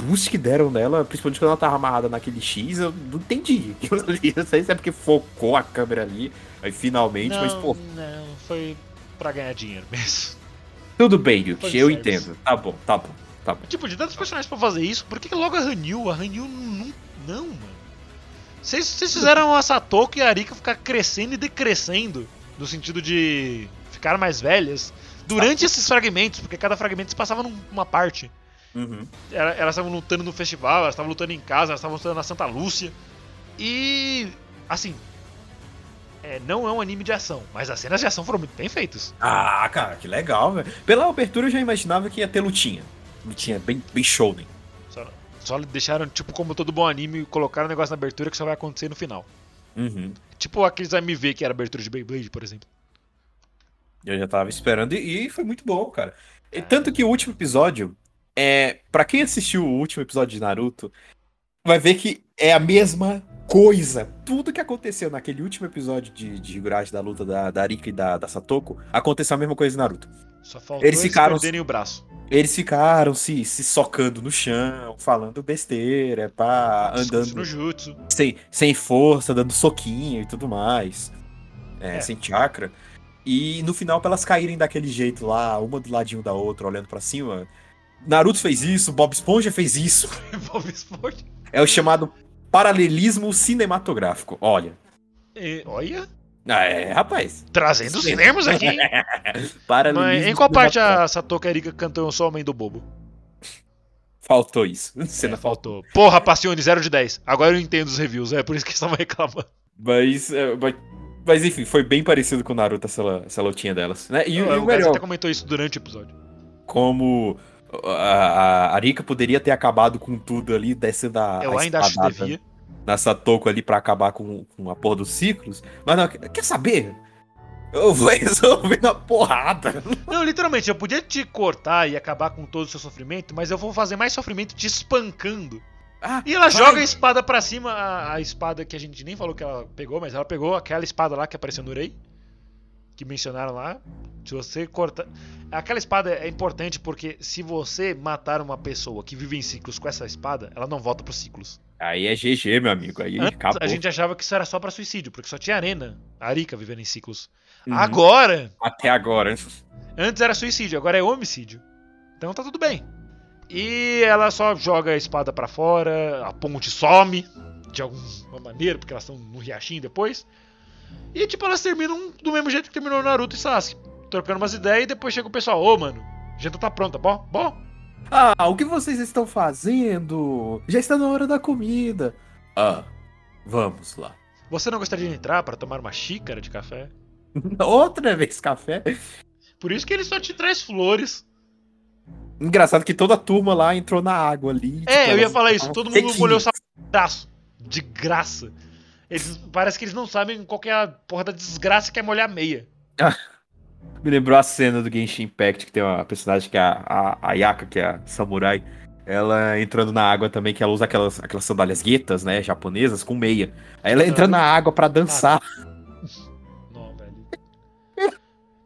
boost que deram nela, principalmente quando ela tava amarrada naquele X, eu não entendi. Eu não sei se é porque focou a câmera ali, aí finalmente, não, mas pô, não, foi pra ganhar dinheiro mesmo. tudo bem, Yuki, eu entendo. Tá bom, tá bom, tá bom. Tipo, de tantos personagens pra fazer isso, por que que logo a Hanyu? A Hanyu não. Não, mano. Vocês vocês fizeram a Satoko e a Arika ficar crescendo e decrescendo, no sentido de ficar mais velhas, durante esses fragmentos, porque cada fragmento se passava numa parte. Uhum. Elas estavam lutando no festival, elas estavam lutando em casa, elas estavam lutando na Santa Lúcia. E. Assim. é, não é um anime de ação, mas as cenas de ação foram muito bem feitas. Ah, cara, que legal, velho. Pela abertura eu já imaginava que ia ter lutinha. Lutinha bem, bem shounen. Só, só deixaram, tipo, como todo bom anime, colocaram o negócio na abertura que só vai acontecer no final. Uhum. Tipo aqueles AMV que era abertura de Beyblade, por exemplo. Eu já tava esperando e, e foi muito bom, cara. E tanto que o último episódio, é, para quem assistiu o último episódio de Naruto, vai ver que é a mesma coisa. Tudo que aconteceu naquele último episódio de, de Higurashi da luta da, da Arika e da, da Satoko, aconteceu a mesma coisa em Naruto. Só faltou Eles eles, ficaram- perderem o braço. Eles ficaram se, se socando no chão, falando besteira, pá, andando no jutsu. sem, sem força, dando soquinho e tudo mais. É, É. Sem chakra. E no final, pra elas caírem daquele jeito lá, uma do ladinho da outra, olhando pra cima. Naruto fez isso, Bob Esponja fez isso. Bob Esponja. É o chamado paralelismo cinematográfico. Olha. E, olha, Ah, é, rapaz. trazendo os cinemas aqui. Paralelismo Mas em qual parte a Satoka Erika cantou Eu Sou Homem do Bobo? Faltou isso. Cena É, faltou. Porra, Passione, 0 de 10. Agora eu entendo os reviews, é por isso que eles estavam reclamando. Mas, é, mas, mas, enfim, foi bem parecido com o Naruto essa, essa lutinha delas. Né? E, o e o Gás melhor, até comentou isso durante o episódio. como a, a Arika poderia ter acabado com tudo ali, descendo a, eu a ainda acho que devia. na Satoko ali pra acabar com, com a porra dos ciclos. Mas não, quer saber? Eu vou resolver na porrada. Não, literalmente, eu podia te cortar e acabar com todo o seu sofrimento, mas eu vou fazer mais sofrimento te espancando. Ah, E ela vai. joga a espada pra cima, a, a espada que a gente nem falou que ela pegou, mas ela pegou aquela espada lá que apareceu no Rei, que mencionaram lá. Se você cortar. Aquela espada é importante porque se você matar uma pessoa que vive em ciclos com essa espada, ela não volta pros ciclos. Aí é GG, meu amigo. Aí Antes, acabou. a gente achava que isso era só pra suicídio, porque só tinha arena, a Arika vivendo em ciclos. Uhum. Agora, Até agora. Antes era suicídio, agora é homicídio. Então tá tudo bem. E ela só joga a espada pra fora, a ponte some de alguma maneira, porque elas estão no riachinho depois. E tipo, elas terminam do mesmo jeito que terminou Naruto e Sasuke, trocando umas ideias e depois chega o pessoal, ô mano, a janta tá pronta, bom? Bom? Ah, o que vocês estão fazendo? Já está na hora da comida. Ah, vamos lá. Você não gostaria de entrar pra tomar uma xícara de café? Outra vez café. Por isso que ele só te traz flores. Engraçado que toda a turma lá entrou na água ali. É, tipo, eu ia falar isso, todo mundo molhou o braço. De graça. Eles, parece que eles não sabem qual que é a porra da desgraça que é molhar meia. Me lembrou a cena do Genshin Impact, que tem uma personagem que é a, a, a Yaka, que é a samurai. Ela entrando na água também, que ela usa aquelas, aquelas sandálias guetas, né, japonesas, com meia. Aí ela entra na água pra dançar.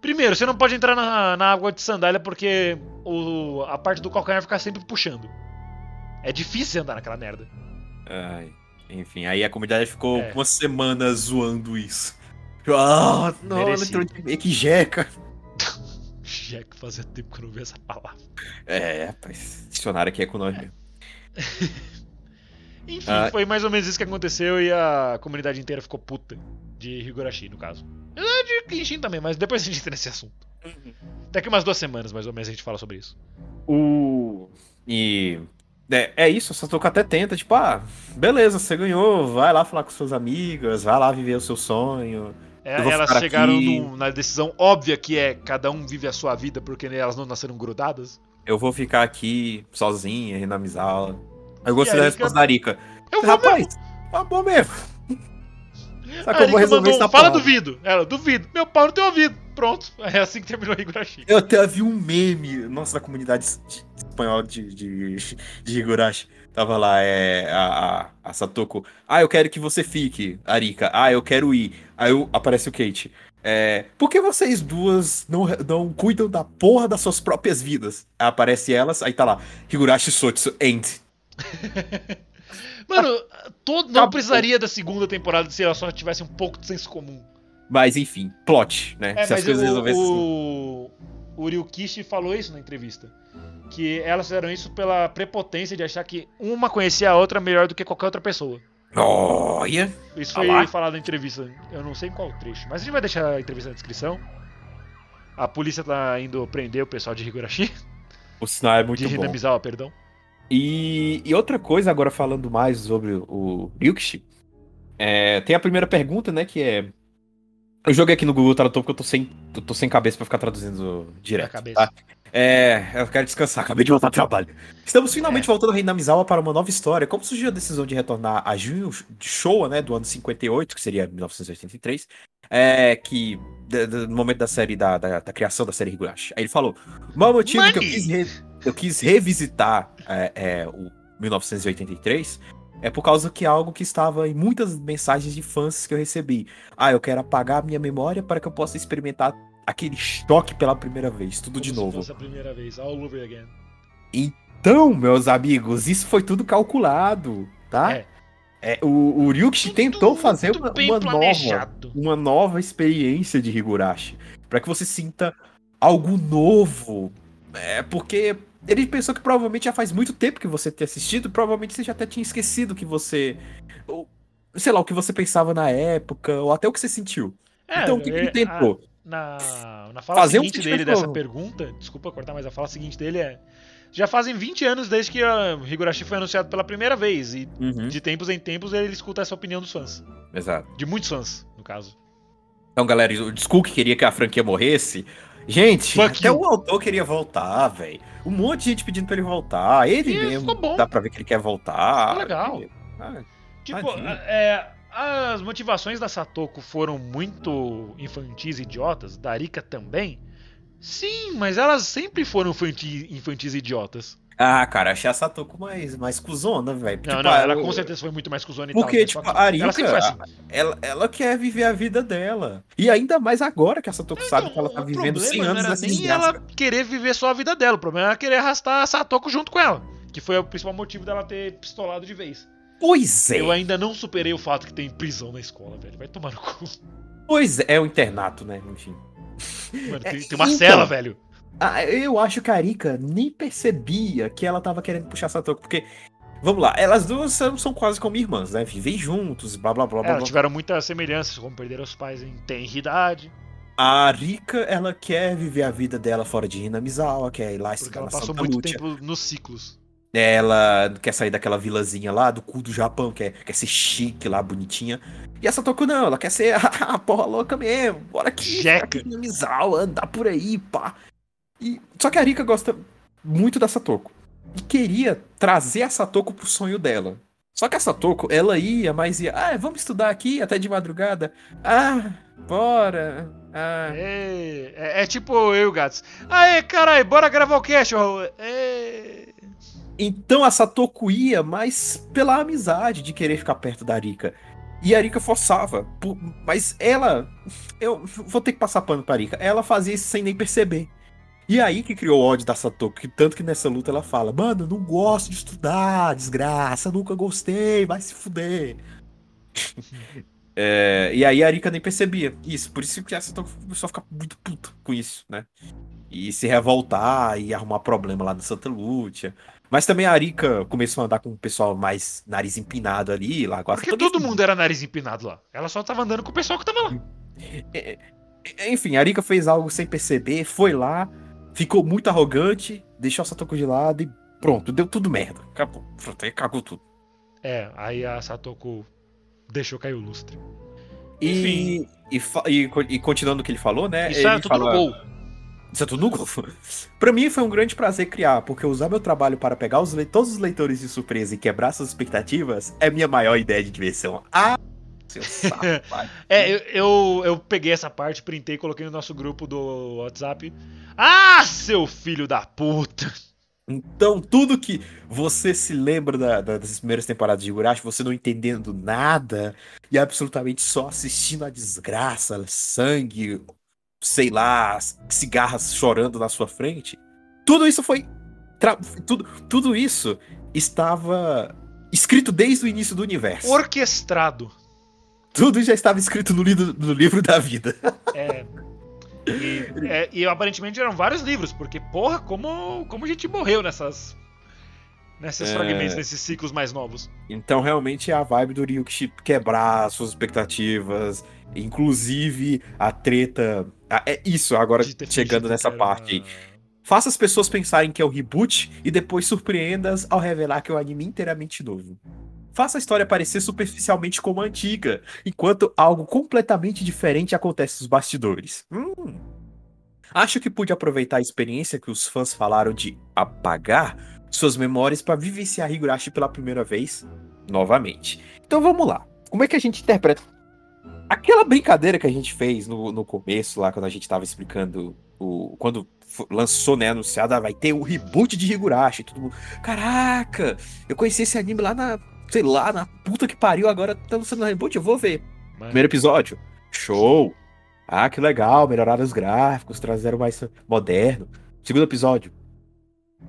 Primeiro, você não pode entrar na, na água de sandália porque o, a parte do calcanhar fica sempre puxando. É difícil andar naquela merda. Ai, enfim, aí a comunidade ficou É. uma semana zoando isso. Ah, não, ela Merecido. entrou de que jeca. Jack, fazia tempo que eu não vi essa palavra. É, rapaz, dicionário aqui é com nós mesmo. Enfim, Ah. foi mais ou menos isso que aconteceu e a comunidade inteira ficou puta. De Higurashi, no caso. É de Kenshin também, mas depois a gente entra nesse assunto. Daqui umas duas semanas, mais ou menos, a gente fala sobre isso. O. E. É, é isso, a Satoku até tenta, tipo, ah, beleza, você ganhou, vai lá falar com suas amigas, vai lá viver o seu sonho. É, elas chegaram num- na decisão óbvia que é cada um vive a sua vida porque elas não nasceram grudadas. Eu vou ficar aqui sozinha, rindo na Mizala. Eu gostei da resposta da Arika. Eu vou Rapaz, tá bom mesmo. Só que A eu vou resolver mandou, um, fala duvido. Ela, duvido. Meu pau no teu ouvido. Pronto. É assim que terminou o Higurashi. Eu até vi um meme, nossa, da comunidade de- espanhola de, de, de Higurashi. Tava lá, é, a, a, a Satoko. Ah, eu quero que você fique, Arika. Ah, eu quero ir. Aí eu- aparece o Kate. É, por que vocês duas não, não cuidam da porra das suas próprias vidas? Aí aparece elas, aí tá lá. Higurashi Sotsu, end. Mano, todo, não precisaria da segunda temporada se ela só tivesse um pouco de senso comum. Mas enfim, plot, né? É, Se as coisas o, resolvessem assim. o, o Ryukishi falou isso na entrevista. Que elas fizeram isso pela prepotência de achar que uma conhecia a outra melhor do que qualquer outra pessoa. Olha! Isso foi lá. falado na entrevista. Eu não sei em qual trecho. Mas a gente vai deixar a entrevista na descrição. A polícia tá indo prender o pessoal de Higurashi. O sinal é muito de bom. Hinamizawa, perdão. E, e outra coisa, agora falando mais sobre o Ryukishi, é, tem a primeira pergunta, né, que é Eu joguei aqui no Google Tradutor porque eu tô sem, eu tô sem cabeça pra ficar traduzindo direto. cabeça. Tá? É, eu quero descansar, acabei de voltar ao trabalho. Estamos finalmente É. voltando a Reina Misawa para uma nova história. Como surgiu a decisão de retornar a junho de Showa, né, do ano 58, que seria 1983, é, que no momento da série, da, da, da criação da série Higurashi. Aí ele falou, o maior motivo que eu Money! quis, re- eu quis revisitar é, é, o 1983 é por causa que é algo que estava em muitas mensagens de fãs que eu recebi. Ah, eu quero apagar a minha memória para que eu possa experimentar aquele choque pela primeira vez, tudo de Como se novo. fosse a primeira vez, all over again. Então, meus amigos, isso foi tudo calculado, tá? É. É, o, o Ryukishi tentou Tudo fazer muito uma, uma nova, uma nova experiência de Higurashi, para que você sinta algo novo. É, porque ele pensou que provavelmente já faz muito tempo que você tenha assistido, provavelmente você já até tinha esquecido que você ou, sei lá, o que você pensava na época, ou até o que você sentiu. É, então, o que, que ele é, tentou? Na, na fala Fazer um seguinte sentimento dele dessa pergunta, desculpa cortar, mas a fala seguinte dele é. Já fazem 20 anos desde que a Higurashi foi anunciado pela primeira vez, e Uhum, de tempos em tempos ele escuta essa opinião dos fãs. exato. De muitos fãs, no caso. Então, galera, o Skull que queria que a franquia morresse. Gente, Fuck até you. o autor queria voltar, velho. Um monte de gente pedindo pra ele voltar. Ele mesmo. ficou bom. Dá pra ver que ele quer voltar. Ficou legal. Ah, Tipo, é, as motivações da Satoko foram muito infantis e idiotas, da Arika também. Sim, mas elas sempre foram infanti, infantis e idiotas. Ah, cara, achei a Satoko mais, mais cuzona, velho. Não, Tipo, não, ela eu- com certeza foi muito mais cuzona e Porque, tal. só tipo, que a Arika, Ela sempre foi assim. ela, ela quer viver a vida dela. E ainda mais agora que a Satoko sabe que ela tá vivendo 100 problema anos não era dessa nem desgraça. ela querer viver só a vida dela. O problema era querer arrastar a Satoko junto com ela. Que foi o principal motivo dela ter pistolado de vez. Pois é. Eu ainda não superei o fato que tem prisão na escola, velho. Vai tomar no cu. Pois é, é o internato, né? Enfim. Mano, É, tem, tem uma então, cela, velho. Ah, eu acho que a Arika nem percebia que ela tava querendo puxar a Satoko, porque. Vamos lá, elas duas são, são quase como irmãs, né? Vivem juntos, blá blá blá blá. Elas blá. tiveram muitas semelhanças, como perderam os pais em tenra idade. A Arika, ela quer viver a vida dela fora de Hinamizawa, quer ir lá Porque estudar ela passou Santa muito Lúcia. tempo nos ciclos. Ela quer sair daquela vilazinha lá, do cu do Japão, quer, quer ser chique lá, bonitinha. E a Satoko não, ela quer ser a porra louca mesmo. Bora aqui, Jeca. ficar aqui em Mizawa, andar por aí, pá. E, só que a Arika gosta muito da Satoko. E queria trazer a Satoko pro sonho dela. Só que a Satoko, ela ia, mas ia, ah, vamos estudar aqui até de madrugada. Ah, bora. Ah. É, é, é tipo eu o Gats. Aê, caralho, bora gravar o cast. É... Então a Satoko ia, mas pela amizade de querer ficar perto da Arika. E a Arika forçava. Mas ela. Eu vou ter que passar pano pra Arika. Ela fazia isso sem nem perceber. E aí que criou o ódio da Satoko. Que tanto que nessa luta ela fala: Mano, eu não gosto de estudar, desgraça, nunca gostei, vai se fuder. É, e aí a Arika nem percebia isso. Por isso que a Satoko começou a ficar muito puta com isso, né? E se revoltar e arrumar problema lá no Santa Lúcia. Mas também a Arika começou a andar com o pessoal mais nariz empinado ali, lá com a Porque Satoko- todo mundo era nariz empinado lá. Ela só tava andando com o pessoal que tava lá. Enfim, a Arika fez algo sem perceber, foi lá, ficou muito arrogante, deixou a Satoko de lado e pronto, deu tudo merda. Acabou. Pronto, aí cagou tudo. É, aí a Satoko deixou cair o lustre. E, e, e e continuando o que ele falou, né? Isso ele é tudo fala- no gol. Isso é tudo no gol. pra mim foi um grande prazer criar, porque usar meu trabalho para pegar os todos os leitores de surpresa e quebrar suas expectativas é minha maior ideia de diversão. Ah, seu safado. É, eu, eu, eu peguei essa parte, printei e coloquei no nosso grupo do WhatsApp. Ah, seu filho da puta! Então, tudo que você se lembra da- da- das primeiras temporadas de Higurashi, você não entendendo nada e absolutamente só assistindo a desgraça, sangue, sei lá, cigarras chorando na sua frente, tudo isso foi. tra- Tudo, tudo isso estava escrito desde o início do universo. Orquestrado. Tudo já estava escrito no livro, no livro da vida. É. E, é, e aparentemente eram vários livros, porque, porra, como, como a gente morreu nessas. Nesses É. fragmentos, nesses ciclos mais novos. Então, realmente é a vibe do Ryukishi quebrar suas expectativas, inclusive a treta. ah, É isso, agora chegando nessa era parte aí. Faça as pessoas pensarem que é o reboot e depois surpreendas ao revelar que é o anime inteiramente novo. Faça a história parecer superficialmente como antiga, enquanto algo completamente diferente acontece nos bastidores. Hum. Acho que pude aproveitar a experiência que os fãs falaram de apagar suas memórias para vivenciar Higurashi pela primeira vez novamente. Então vamos lá. Como é que a gente interpreta aquela brincadeira que a gente fez no, no começo, lá quando a gente tava explicando o. Quando lançou, né, anunciado, ah, vai ter o reboot de Higurashi. Todo mundo. Caraca! Eu conheci esse anime lá na. Sei lá, na puta que pariu, agora tá lançando reboot, eu vou ver. Mano, Primeiro episódio. Show! Ah, que legal, melhoraram os gráficos, trazeram mais moderno. Segundo episódio.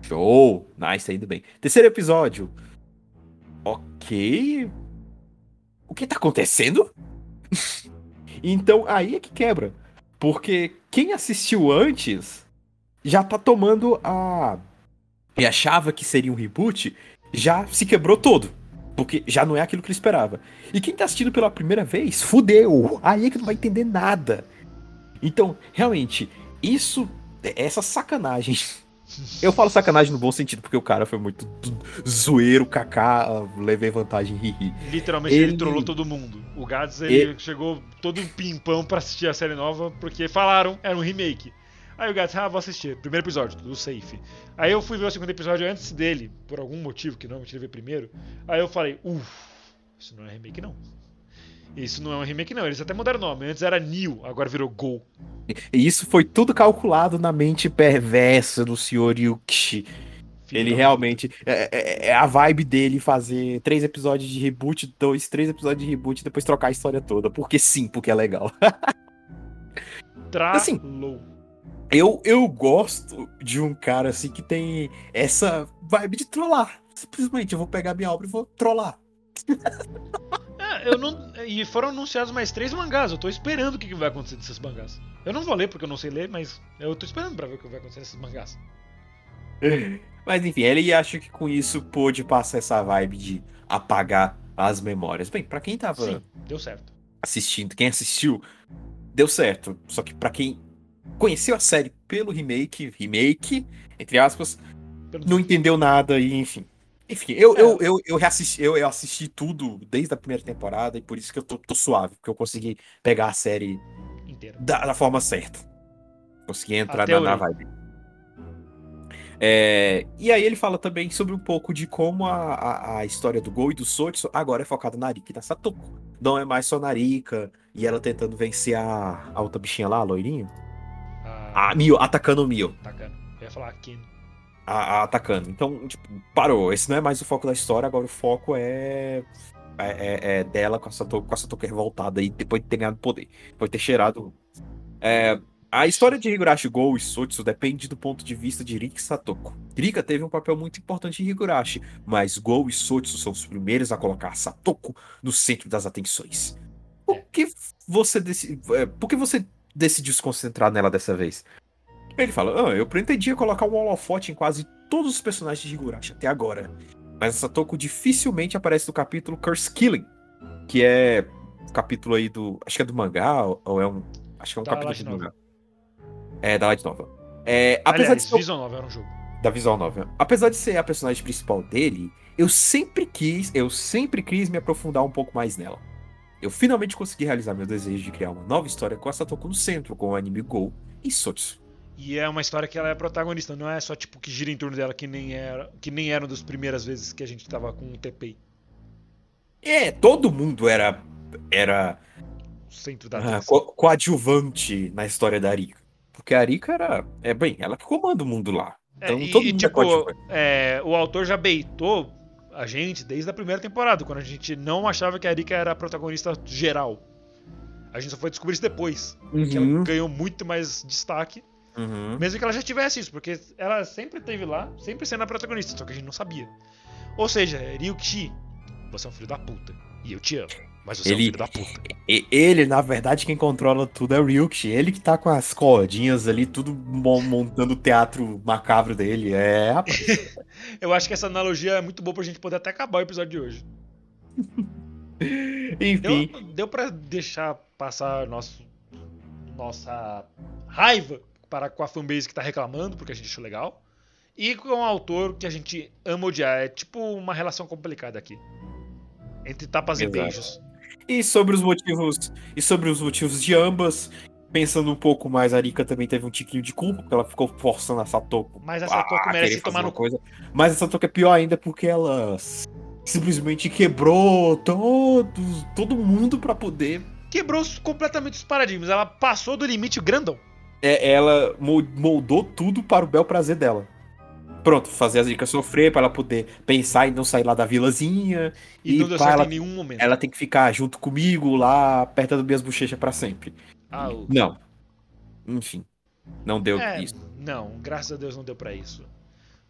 Show! Nice, tá indo bem. Terceiro episódio. Ok. O que tá acontecendo? então aí é que quebra. Porque quem assistiu antes já tá tomando a. E achava que seria um reboot, já se quebrou todo. Porque já não é aquilo que ele esperava. E quem tá assistindo pela primeira vez, fudeu. Aí é que não vai entender nada. Então, realmente, isso. Essa sacanagem. Eu falo sacanagem no bom sentido, porque o cara foi muito zoeiro, kaká, levei vantagem, ri. Literalmente ele... Ele- trollou todo mundo. O Gads ele chegou todo pimpão pra assistir a série nova porque falaram era um remake. Aí o Gads, ah, vou assistir. Primeiro episódio, tudo safe. Aí eu fui ver o segundo episódio antes dele, por algum motivo que não, eu tive ver primeiro. Aí eu falei, uff, isso não é remake não. Isso não é um remake não, eles até mudaram o nome. Antes era New, agora virou Go. E isso foi tudo calculado na mente perversa do Sr. Yuki. Ele realmente. É, é- é a vibe dele fazer três episódios de reboot, dois, três episódios de reboot e depois trocar a história toda. Porque sim, porque é legal. assim, Trollou. Eu, eu gosto de um cara assim que tem essa vibe de trollar. Simplesmente, eu vou pegar minha obra e vou trollar. É, eu não. E foram anunciados mais três mangás. Eu tô esperando o que vai acontecer desses mangás. Eu não vou ler porque eu não sei ler, mas eu tô esperando pra ver o que vai acontecer nesses mangás. Mas enfim, ele acha que com isso pôde passar essa vibe de apagar as memórias. Bem, pra quem tava Sim, deu certo. assistindo, quem assistiu, deu certo. Só que pra quem conheceu a série pelo remake, remake, entre aspas, não entendeu nada e enfim. Enfim, eu, eu, eu, eu, reassisti, eu, eu assisti tudo desde a primeira temporada e por isso que eu tô, tô suave, porque eu consegui pegar a série Inteiro. da, da forma certa. Consegui entrar na, na vibe. É, e aí ele fala também sobre um pouco de como a, a, a história do Gol e do Sotsu agora é focada na Arika e na Satoko. Não é mais só na Arika e ela tentando vencer a, a outra bichinha lá, a loirinha. Ah, A Mio, atacando o Mio. Tacano. Eu ia falar Ken. A, a atacando. Então, tipo, parou. Esse não é mais o foco da história, agora o foco é. É, é- é dela com a Satoko, com a Satoko revoltada aí depois de ter ganhado poder. Depois de ter cheirado. É, a história de Higurashi Go e Sotsu depende do ponto de vista de Rika e Satoko. Rika teve um papel muito importante em Higurashi, mas Go e Sotsu são os primeiros a colocar Satoko no centro das atenções. Por que você, deci- é, por que você decidiu se concentrar nela dessa vez? Ele fala, ah, eu pretendia colocar um holofote em quase todos os personagens de Higurashi até agora. Mas a Satoko dificilmente aparece no capítulo Curse Killing, que é um capítulo aí do. Acho que é do mangá, ou é um. Acho que é um Da capítulo Light do mangá. É, da Light Novel. É, apesar Aliás, de ser, 9 era um jogo. da visual novel. Apesar de ser a personagem principal dele, eu sempre quis, eu sempre quis me aprofundar um pouco mais nela. Eu finalmente consegui realizar meu desejo de criar uma nova história com a Satoko no centro, com o anime Go e Sotsu. E é uma história que ela é protagonista, não é só tipo que gira em torno dela que nem era, que nem eram das primeiras vezes que a gente tava com o TPI. É, todo mundo era era O centro da ah, co- coadjuvante na história da Arika. Porque a Arika era, é bem, ela que comanda o mundo lá. É, Então e, todo e, mundo é tipo, é, o autor já beitou a gente desde a primeira temporada, quando a gente não achava que a Erika era a protagonista geral. A gente só foi descobrir isso depois. Que ela Uhum, ganhou muito mais destaque, uhum. mesmo que ela já tivesse isso, porque ela sempre esteve lá, sempre sendo a protagonista, só que a gente não sabia. Ou seja, Ryukishi, você é um filho da puta. E eu te amo. Mas você é um Ele- filho da puta. Ele, na verdade, quem controla tudo é o Ryukishi. Ele que tá com as cordinhas ali, tudo mo- montando o teatro macabro dele. É, rapaz. Eu acho que essa analogia é muito boa pra gente poder até acabar o episódio de hoje. Enfim. Deu, deu pra deixar passar nosso, nossa raiva para com a fanbase que tá reclamando, porque a gente achou legal. E com o autor que a gente ama odiar. É tipo uma relação complicada aqui. Entre tapas Exato. e beijos. E sobre os motivos. E sobre os motivos de ambas. Pensando um pouco mais, a Arika também teve um tiquinho de culpa, porque ela ficou forçando a Satoko. Mas a Satoko merece querer fazer tomar no coisa. Mas a Satoko é pior ainda porque ela simplesmente quebrou todos, todo mundo pra poder. Quebrou completamente os paradigmas. Ela passou do limite grandão. É, ela mo- moldou tudo para o bel prazer dela. Pronto, fazer a Arika sofrer pra ela poder pensar e não sair lá da vilazinha. E, E não deu certo ela- em nenhum momento. Ela tem que ficar junto comigo lá, apertando minhas bochechas pra sempre. Ah, o- Não. Enfim. Não deu É, isso. não, graças a Deus não deu pra isso.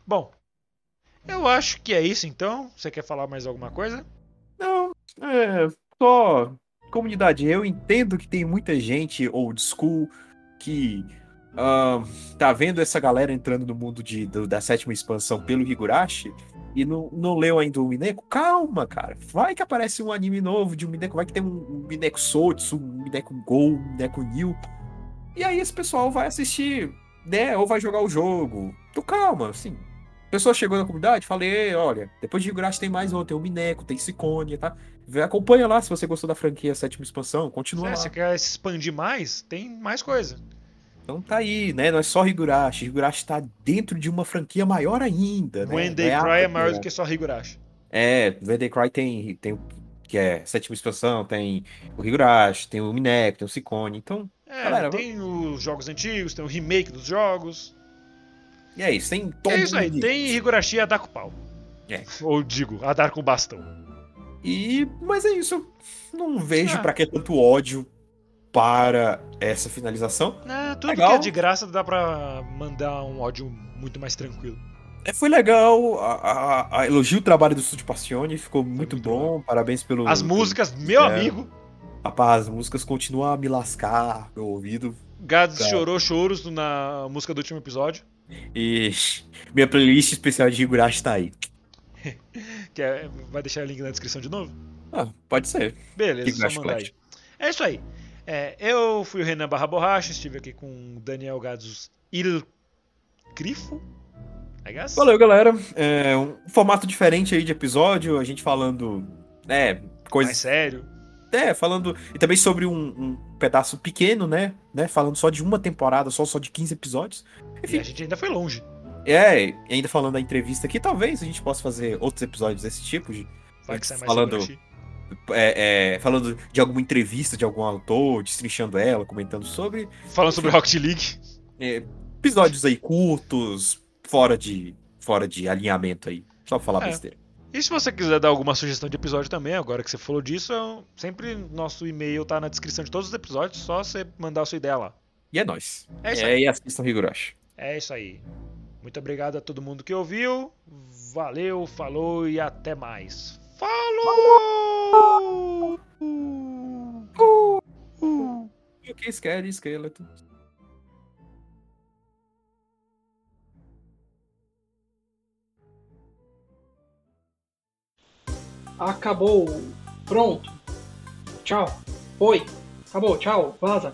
Bom, eu acho que é isso então. Você quer falar mais alguma coisa? Não, é. Só. Comunidade, eu entendo que tem muita gente old school que ah, tá vendo essa galera entrando no mundo de, do- da sétima expansão pelo Higurashi e não, não leu ainda o Mineko. Calma, cara. Vai que aparece um anime novo de um Mineko. Vai que tem um, um Mineko Sotsu, um Mineko Go, um Mineko New. E aí esse pessoal vai assistir, né? Ou vai jogar o jogo. Então calma, assim. A pessoa chegou na comunidade, falei, olha, depois de Higurashi tem mais outro, tem o Mineko, tem Sicone, tá? Acompanha lá se você gostou da franquia Sétima Expansão, continua É, lá. você quer se expandir mais? Tem mais coisa. Então tá aí, né? Não é só Higurashi. Higurashi tá dentro de uma franquia maior ainda, né? When They a- Cry é maior do que só Higurashi. É, When They Cry tem, tem o que é Sétima Expansão, tem o Higurashi, tem o Mineko, tem o Sicone, então... É, Galera, tem os jogos antigos, tem o remake dos jogos. E é isso, tem todo é isso aí, tem Higurashi e a dar com pau. É. Ou digo, a dar com bastão. E... Mas é isso, eu não vejo Ah. pra que tanto ódio para essa finalização. É, tudo Legal. que é de graça dá pra mandar um ódio muito mais tranquilo. É, Foi legal, a, a- a- elogio o trabalho do Studio Passione, ficou muito, muito bom, parabéns pelo... As pelo- músicas, meu é. amigo, Rapaz, as músicas continuam a me lascar meu ouvido. Gads Tá. chorou choros na música do último episódio. E minha playlist especial de Higurashi tá aí. Que é- vai deixar o link na descrição de novo? Ah, pode ser. Beleza, Higurashi só mandar aí. É isso aí. É, eu fui o Renan Barra Borracha, estive aqui com o Daniel Gados Il Grifo. Valeu, galera. É um formato diferente aí de episódio, a gente falando, é, Mais coisas, sério. é, falando e também sobre um, um pedaço pequeno, né, né, falando só de uma temporada, só só de 15 episódios. E Enfim, a gente ainda foi longe. é, e ainda falando da entrevista aqui, talvez a gente possa fazer outros episódios desse tipo de Vai que sai mais Falando-. É, é, falando de alguma entrevista de algum autor, destrinchando ela, comentando sobre Falando sobre Rocket League. é, episódios aí curtos, fora de fora de alinhamento aí, só pra falar É. besteira. E se você quiser dar alguma sugestão de episódio também, agora que você falou disso, eu- sempre nosso e-mail tá na descrição de todos os episódios, só você mandar a sua ideia lá. E é nóis. É isso É, aí. e assistam Higurashi. É isso aí. Muito obrigado a todo mundo que ouviu. Valeu, falou e até mais. Falou! O que querem, esqueleto? Acabou. Pronto. Tchau. Oi. Acabou. Tchau. Vaza.